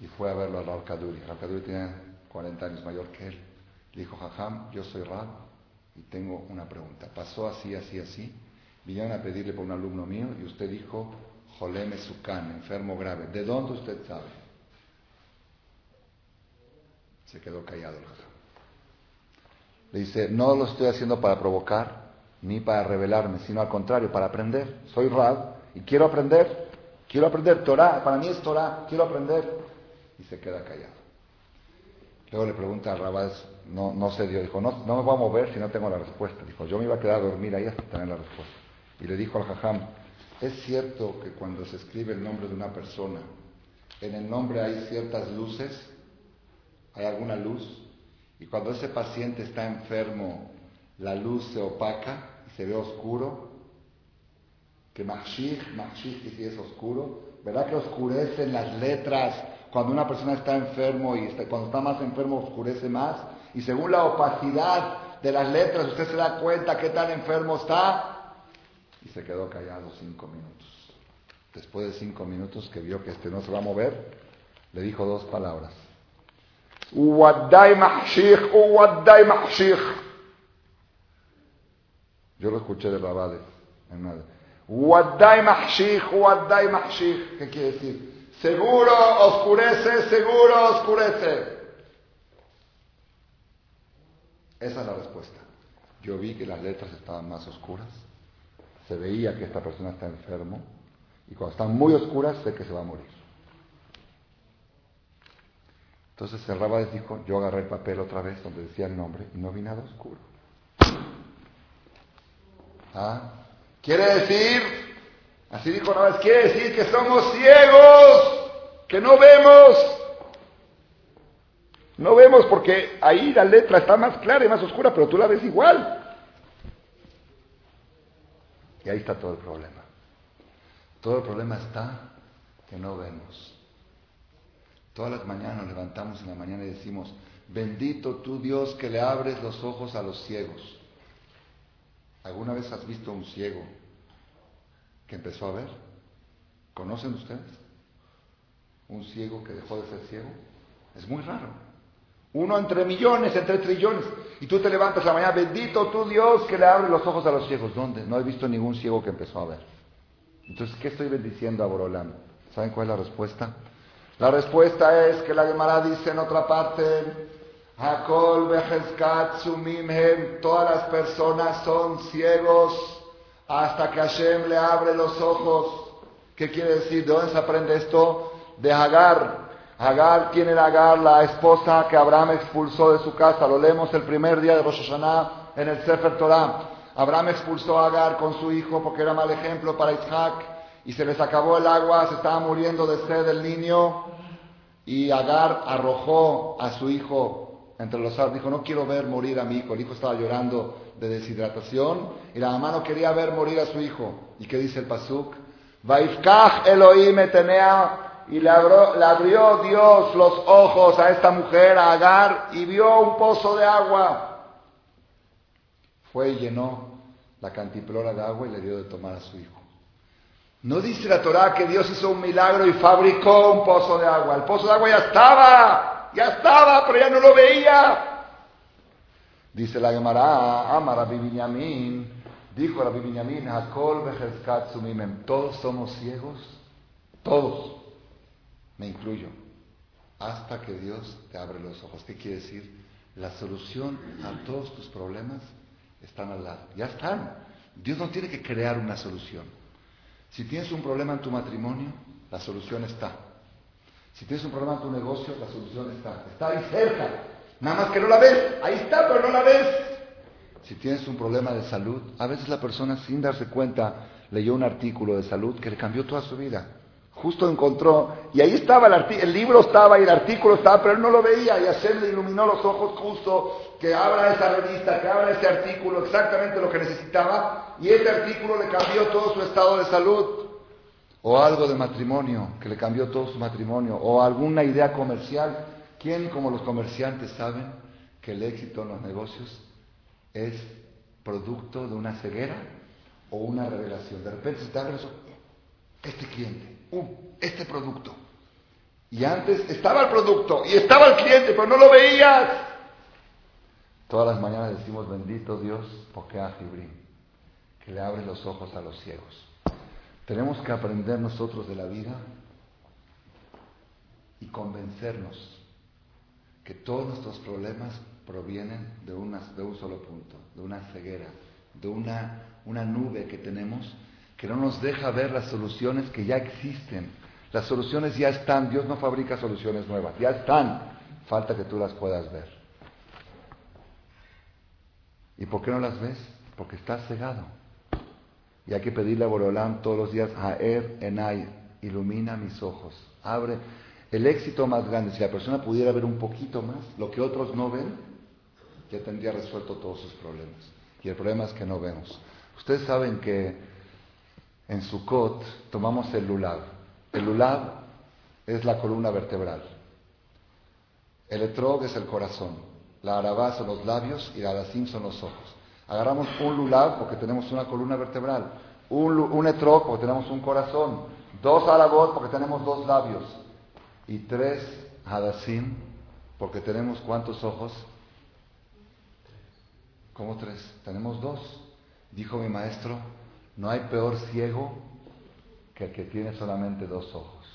y fue a verlo al Rab Kaduri. Rab Kaduri tiene 40 años mayor que él. Le dijo, Jajam, yo soy Rab y tengo una pregunta. Pasó así, así, así. Vinieron a pedirle por un alumno mío y usted dijo, Joleme Sukan, enfermo grave. ¿De dónde usted sabe? Se quedó callado el Jajam. Le dice, no lo estoy haciendo para provocar ni para revelarme, sino al contrario, para aprender. Soy Rab y quiero aprender. Quiero aprender Torah, para mí es Torah, quiero aprender. Y se queda callado. Luego le pregunta a Rabás, no, no se dio, dijo, no, no me voy a mover si no tengo la respuesta. Dijo, yo me iba a quedar a dormir ahí hasta tener la respuesta. Y le dijo al Jajam, es cierto que cuando se escribe el nombre de una persona, en el nombre hay ciertas luces, hay alguna luz, y cuando ese paciente está enfermo, la luz se opaca y se ve oscuro, que Machich, Machich que sí es oscuro, ¿verdad que oscurecen las letras cuando una persona está enfermo y cuando está más enfermo oscurece más? Y según la opacidad de las letras, usted se da cuenta qué tan enfermo está. Y se quedó callado cinco minutos. Después de cinco minutos que vio que este no se va a mover, le dijo dos palabras. Yo lo escuché de Rabades. Uwaddai mahshich. ¿Qué quiere decir? Seguro oscurece, seguro oscurece. Esa es la respuesta. Yo vi que las letras estaban más oscuras. Se veía que esta persona está enfermo. Y cuando están muy oscuras, sé que se va a morir. Entonces el Rabades dijo, yo agarré el papel otra vez donde decía el nombre y no vi nada oscuro. ¿Ah? Quiere decir, así dijo Rabades, quiere decir que somos ciegos, que no vemos. No vemos porque ahí la letra está más clara y más oscura, pero tú la ves igual. Y ahí está todo el problema. Todo el problema está que no vemos. Todas las mañanas nos levantamos en la mañana y decimos, bendito tú Dios que le abres los ojos a los ciegos. ¿Alguna vez has visto un ciego que empezó a ver? ¿Conocen ustedes? Un ciego que dejó de ser ciego. Es muy raro. Uno entre millones, entre trillones. Y tú te levantas la mañana, bendito tú Dios que le abres los ojos a los ciegos. ¿Dónde? No he visto ningún ciego que empezó a ver. Entonces, ¿qué estoy bendiciendo a Borolán? ¿Saben cuál es la respuesta? La respuesta es que la Gemara dice en otra parte, Hakol todas las personas son ciegos hasta que Hashem le abre los ojos. ¿Qué quiere decir? ¿De dónde se aprende esto? De Hagar. Hagar, ¿quién era Hagar? La esposa que Abraham expulsó de su casa. Lo leemos el primer día de Rosh Hashanah en el Sefer Torah. Abraham expulsó a Agar con su hijo porque era mal ejemplo para Isaac y se les acabó el agua, se estaba muriendo de sed el niño y Agar arrojó a su hijo entre los árboles. Dijo, no quiero ver morir a mi hijo. El hijo estaba llorando de deshidratación y la mamá no quería ver morir a su hijo. ¿Y qué dice el pasuk? Vaifkach Elohim etenea y le abrió, Dios los ojos a esta mujer, a Agar, y vio un pozo de agua. Fue y llenó la cantiplora de agua y le dio de tomar a su hijo. No dice la Torah que Dios hizo un milagro y fabricó un pozo de agua. El pozo de agua ya estaba. Ya estaba, pero ya no lo veía. Dice la Gemara, ama Rabbi Binyamin, dijo Rabbi Binyamin, Hakol Sumimem, todos somos ciegos, todos, me incluyo, hasta que Dios te abre los ojos. ¿Qué quiere decir? La solución a todos tus problemas están al lado, ya están. Dios no tiene que crear una solución. Si tienes un problema en tu matrimonio, la solución está. Si tienes un problema en tu negocio, la solución está. Está ahí cerca. Nada más que no la ves. Ahí está, pero no la ves. Si tienes un problema de salud, a veces la persona sin darse cuenta leyó un artículo de salud que le cambió toda su vida. Justo encontró, y ahí estaba el, el libro estaba y el artículo estaba, pero él no lo veía y Hashem le iluminó los ojos justo que abra esa revista, que abra ese artículo, exactamente lo que necesitaba, y ese artículo le cambió todo su estado de salud o algo de matrimonio que le cambió todo su matrimonio, o alguna idea comercial. ¿Quién como los comerciantes saben que el éxito en los negocios es producto de una ceguera o una revelación? De repente se te abre este cliente, este producto. Y antes estaba el producto y estaba el cliente, pero no lo veías. Todas las mañanas decimos, bendito Dios, porque a que le abre los ojos a los ciegos. Tenemos que aprender nosotros de la vida y convencernos que todos nuestros problemas provienen de, de un solo punto, de una ceguera, de una, una nube que tenemos que no nos deja ver las soluciones que ya existen. Las soluciones ya están, Dios no fabrica soluciones nuevas, ya están, falta que tú las puedas ver. ¿Y por qué no las ves? Porque estás cegado. Y hay que pedirle a Borolán todos los días, Haer Enay, ilumina mis ojos, abre. El éxito más grande, si la persona pudiera ver un poquito más, lo que otros no ven, ya tendría resuelto todos sus problemas. Y el problema es que no vemos. Ustedes saben que en Sukkot tomamos el lulav. El lulav es la columna vertebral. El etrog es el corazón. La arabá son los labios y la alacim son los ojos. Agarramos un lulav porque tenemos una columna vertebral, un, un etrog porque tenemos un corazón, dos arabot porque tenemos dos labios y tres hadasim porque tenemos cuántos ojos? ¿Cómo tres? Tenemos dos. Dijo mi maestro, no hay peor ciego que el que tiene solamente dos ojos.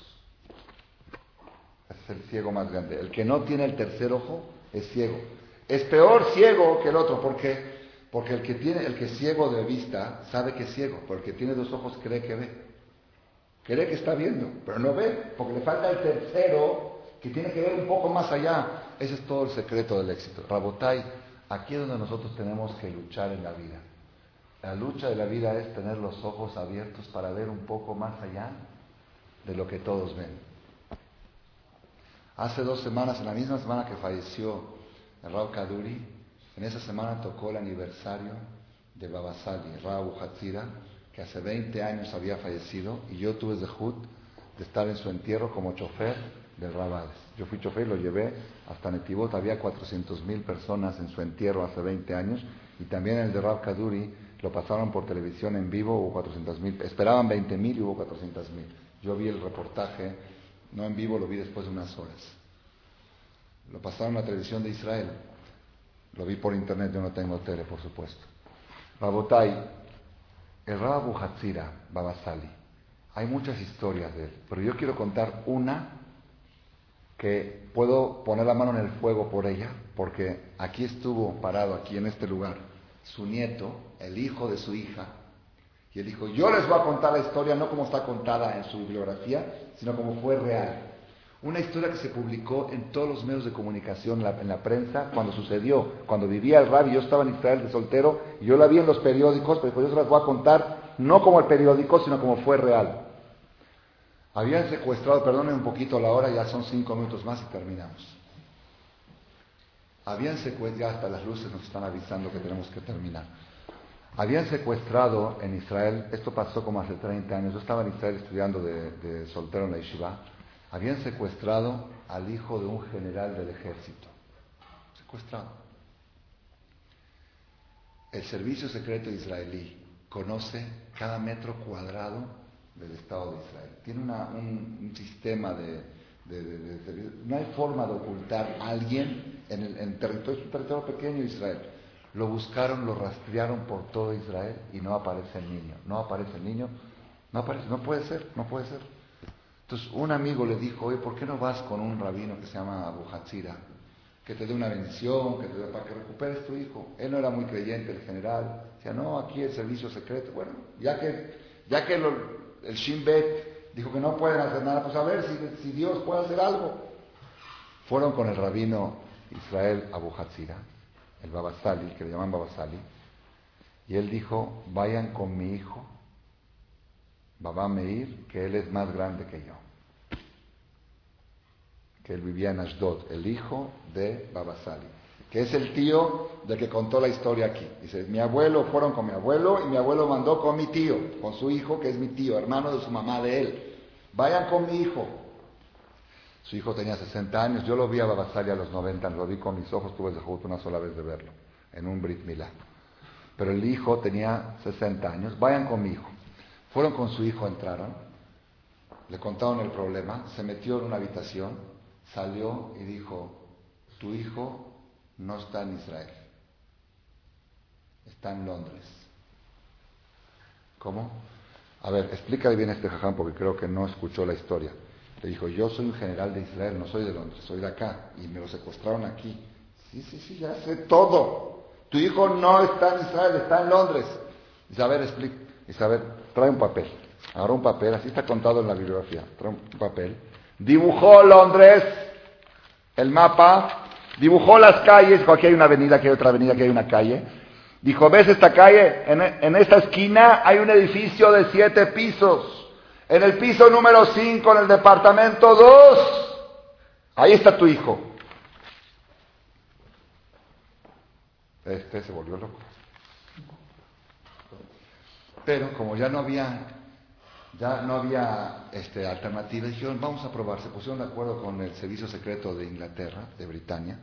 es el ciego más grande. El que no tiene el tercer ojo es ciego. Es peor ciego que el otro porque porque el que tiene, el que es ciego de vista, sabe que es ciego, porque el que tiene dos ojos cree que ve. Cree que está viendo, pero no ve, porque le falta el tercero que tiene que ver un poco más allá. Ese es todo el secreto del éxito. Rabotai, aquí es donde nosotros tenemos que luchar en la vida. La lucha de la vida es tener los ojos abiertos para ver un poco más allá de lo que todos ven. Hace dos semanas, en la misma semana que falleció el Raúl Kaduri, en esa semana tocó el aniversario de Babasali, Raúl Hatzira, que hace 20 años había fallecido, y yo tuve Jud de estar en su entierro como chofer del Rabades. Yo fui chofer y lo llevé hasta Netivot, había 400.000 personas en su entierro hace 20 años, y también el de Rab Kaduri lo pasaron por televisión en vivo, hubo 400.000, esperaban 20.000 y hubo 400.000. Yo vi el reportaje, no en vivo, lo vi después de unas horas. Lo pasaron en la televisión de Israel. Lo vi por internet, yo no tengo tele, por supuesto. Rabotai, el Rabu Hatzira, Babasali. Hay muchas historias de él, pero yo quiero contar una que puedo poner la mano en el fuego por ella, porque aquí estuvo parado, aquí en este lugar, su nieto, el hijo de su hija, y él dijo, yo les voy a contar la historia no como está contada en su bibliografía, sino como fue real. Una historia que se publicó en todos los medios de comunicación, en la, prensa, cuando sucedió, cuando vivía el rabbi, yo estaba en Israel de soltero, y yo la vi en los periódicos, pero yo se las voy a contar no como el periódico, sino como fue real. Habían secuestrado, perdónenme un poquito la hora, ya son cinco minutos más y terminamos. Habían secuestrado, hasta las luces nos están avisando que tenemos que terminar. Habían secuestrado en Israel, esto pasó como hace 30 años, yo estaba en Israel estudiando de, de soltero en la yeshiva, habían secuestrado al hijo de un general del ejército. Secuestrado. El servicio secreto israelí conoce cada metro cuadrado del Estado de Israel. Tiene un, sistema de, No hay forma de ocultar a alguien en el territorio, es un territorio pequeño Israel. Lo buscaron, lo rastrearon por todo Israel y no aparece el niño. No aparece el niño, no aparece, no puede ser, no puede ser. Entonces un amigo le dijo, oye, ¿por qué no vas con un rabino que se llama Abu Hatzira? Que te dé una bendición, que te dé, para que recuperes tu hijo. Él no era muy creyente, el general. Decía, no, aquí el servicio secreto. Bueno, ya que, ya que el Shin Bet dijo que no pueden hacer nada, pues a ver si, si Dios puede hacer algo. Fueron con el rabino Israel Abu Hatzira, el Babasali, que le llaman Babasali, y él dijo, vayan con mi hijo Meir, que él es más grande que yo. Que él vivía en Ashdod, el hijo de Baba Sali, que es el tío del que contó la historia aquí. Dice, mi abuelo fueron con mi abuelo y mi abuelo mandó con mi tío, con su hijo, que es mi tío, hermano de su mamá de él. Vayan con mi hijo. Su hijo tenía 60 años, yo lo vi a Babasali a los 90, lo vi con mis ojos, tuve justo una sola vez de verlo, en un Brit Milá. Pero el hijo tenía 60 años, vayan con mi hijo. Fueron con su hijo, entraron, le contaron el problema, se metió en una habitación, salió y dijo, tu hijo no está en Israel, está en Londres. ¿Cómo? A ver, explícale bien este jaján porque creo que no escuchó la historia. Le dijo, yo soy un general de Israel, no soy de Londres, soy de acá, y me lo secuestraron aquí. Sí, sí, sí, ya sé todo. Tu hijo no está en Israel, está en Londres. Ver, explica. Ver, trae un papel. Ahora un papel, así está contado en la bibliografía. Trae un papel. Dibujó Londres, el mapa, dibujó las calles, dijo, aquí hay una avenida, aquí hay otra avenida, aquí hay una calle. Dijo, ¿ves esta calle? En, en esta esquina hay un edificio de siete pisos. En el piso número cinco, en el departamento dos, ahí está tu hijo. Este se volvió loco. Pero como ya no había, ya no había este, alternativa, dijeron, vamos a probar. Se pusieron de acuerdo con el servicio secreto de Inglaterra, de Britania.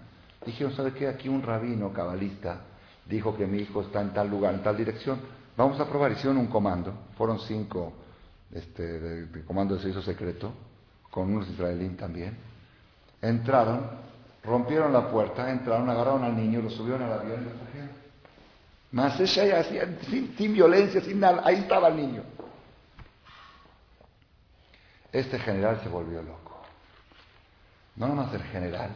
Dijeron, ¿sabe qué? Aquí un rabino cabalista dijo que mi hijo está en tal lugar, en tal dirección. Vamos a probar. Hicieron un comando. Fueron cinco este, de, comando de servicio secreto, con unos israelíes también. Entraron, rompieron la puerta, entraron, agarraron al niño, lo subieron al avión y lo trajeron. Más ella sin, sin violencia, sin nada. Ahí estaba el niño. Este general se volvió loco. No nomás el general,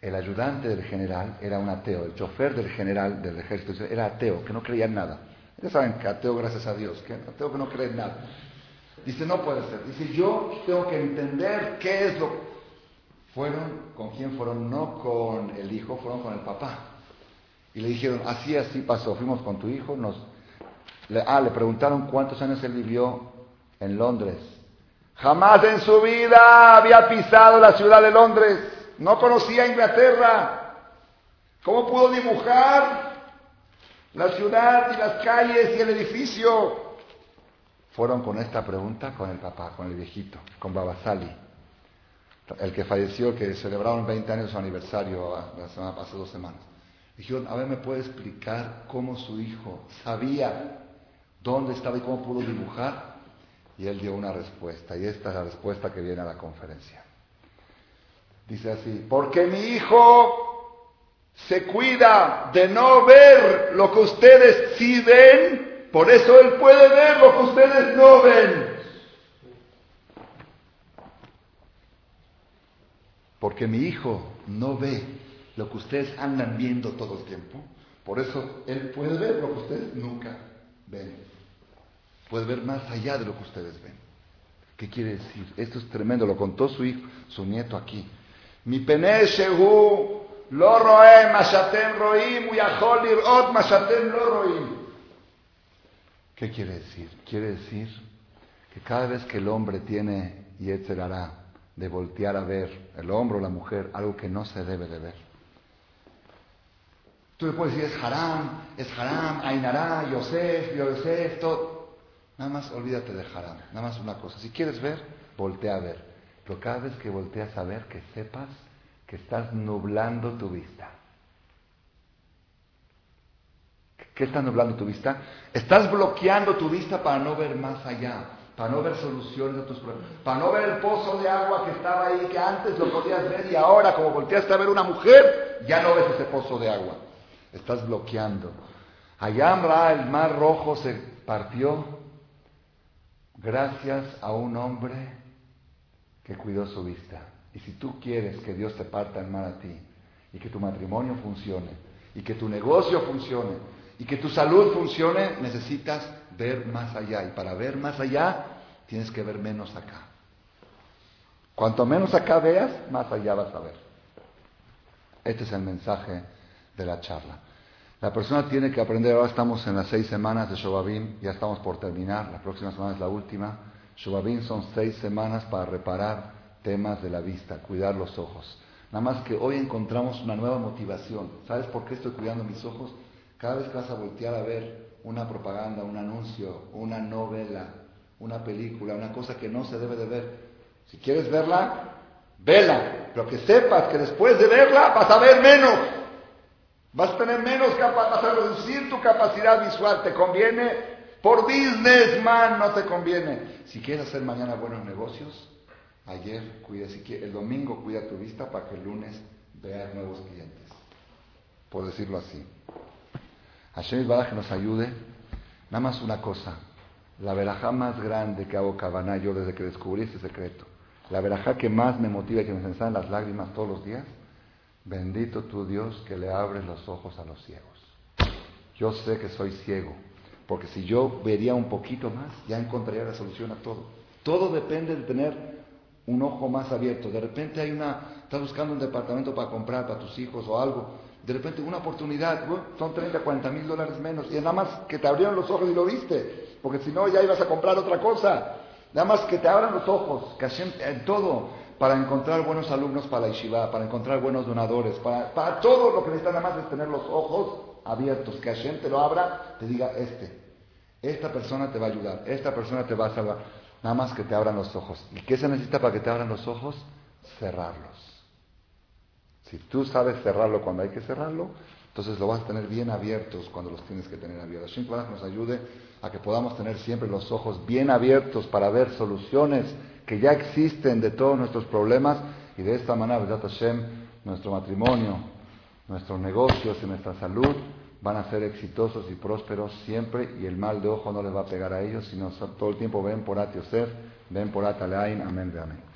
el ayudante del general era un ateo, el chofer del general del ejército era ateo, que no creía en nada. Ya saben que ateo, gracias a Dios, ateo que no cree en nada. Dice, no puede ser. Dice, yo tengo que entender qué es lo... Fueron, ¿con quién fueron? No con el hijo, fueron con el papá. Y le dijeron, así, así pasó, fuimos con tu hijo, nos... Le, ah, le preguntaron cuántos años él vivió en Londres. Jamás en su vida había pisado la ciudad de Londres, no conocía Inglaterra. ¿Cómo pudo dibujar la ciudad y las calles y el edificio? Fueron con esta pregunta con el papá, con el viejito, con Babasali, el que falleció, que celebraron 20 años su aniversario la semana, hace dos semanas. Dijeron, a ver, ¿me puede explicar cómo su hijo sabía dónde estaba y cómo pudo dibujar? Y él dio una respuesta, y esta es la respuesta que viene a la conferencia. Dice así, porque mi hijo se cuida de no ver lo que ustedes sí ven, por eso él puede ver lo que ustedes no ven. porque mi hijo no ve lo que ustedes andan viendo todo el tiempo. Por eso él puede ver lo que ustedes nunca ven. Puede ver más allá de lo que ustedes ven. ¿Qué quiere decir? Esto es tremendo, lo contó su hijo, su nieto aquí. Mi pene lo roe mashatem roim ot mashatem lo roim. ¿Qué quiere decir? Quiere decir que cada vez que el hombre tiene hará de voltear a ver el hombre o la mujer algo que no se debe de ver. Tú le puedes decir es haram, es haram, Ainará, Yosef, Yosef, todo. Nada más olvídate de haram, nada más una cosa. Si quieres ver, voltea a ver. Pero cada vez que volteas a ver, que sepas que estás nublando tu vista. ¿Qué estás nublando tu vista? Estás bloqueando tu vista para no ver más allá para no ver soluciones a tus problemas, para no ver el pozo de agua que estaba ahí, que antes lo podías ver y ahora como volteaste a ver una mujer, ya no ves ese pozo de agua. Estás bloqueando. Allá el mar rojo se partió gracias a un hombre que cuidó su vista. Y si tú quieres que Dios te parta el mar a ti, y que tu matrimonio funcione, y que tu negocio funcione, y que tu salud funcione, necesitas ver más allá. Y para ver más allá, tienes que ver menos acá. Cuanto menos acá veas, más allá vas a ver. Este es el mensaje de la charla. La persona tiene que aprender, ahora estamos en las seis semanas de Shobabim, ya estamos por terminar, la próxima semana es la última. Shobabim son seis semanas para reparar temas de la vista, cuidar los ojos. Nada más que hoy encontramos una nueva motivación. ¿Sabes por qué estoy cuidando mis ojos? Cada vez que vas a voltear a ver una propaganda, un anuncio, una novela, una película, una cosa que no se debe de ver. Si quieres verla, vela, pero que sepas que después de verla vas a ver menos. Vas a tener menos capacidad, vas a reducir tu capacidad visual. ¿Te conviene? Por businessman no te conviene. Si quieres hacer mañana buenos negocios, ayer cuida, si quieres, el domingo cuida tu vista para que el lunes veas nuevos clientes. Por decirlo así. Hashem Baraj que nos ayude. Nada más una cosa. La verajá más grande que hago cabana yo desde que descubrí este secreto. La verajá que más me motiva y que me ensayan las lágrimas todos los días. Bendito tu Dios que le abres los ojos a los ciegos. Yo sé que soy ciego. Porque si yo vería un poquito más, ya encontraría la solución a todo. Todo depende de tener un ojo más abierto. De repente hay una, estás buscando un departamento para comprar para tus hijos o algo de repente una oportunidad, son 30, 40 mil dólares menos, y nada más que te abrieron los ojos y lo viste, porque si no ya ibas a comprar otra cosa. Nada más que te abran los ojos, que en todo, para encontrar buenos alumnos para la yeshiva, para encontrar buenos donadores, para, para todo lo que necesitas nada más es tener los ojos abiertos, que Hashem te lo abra, te diga este, esta persona te va a ayudar, esta persona te va a salvar, nada más que te abran los ojos. ¿Y qué se necesita para que te abran los ojos? Cerrarlos. Si tú sabes cerrarlo cuando hay que cerrarlo, entonces lo vas a tener bien abiertos cuando los tienes que tener abiertos. Shin nos ayude a que podamos tener siempre los ojos bien abiertos para ver soluciones que ya existen de todos nuestros problemas y de esta manera, Hashem, nuestro matrimonio, nuestros negocios y nuestra salud van a ser exitosos y prósperos siempre y el mal de ojo no les va a pegar a ellos, sino todo el tiempo ven por At ven por Ataleain, amén de amén.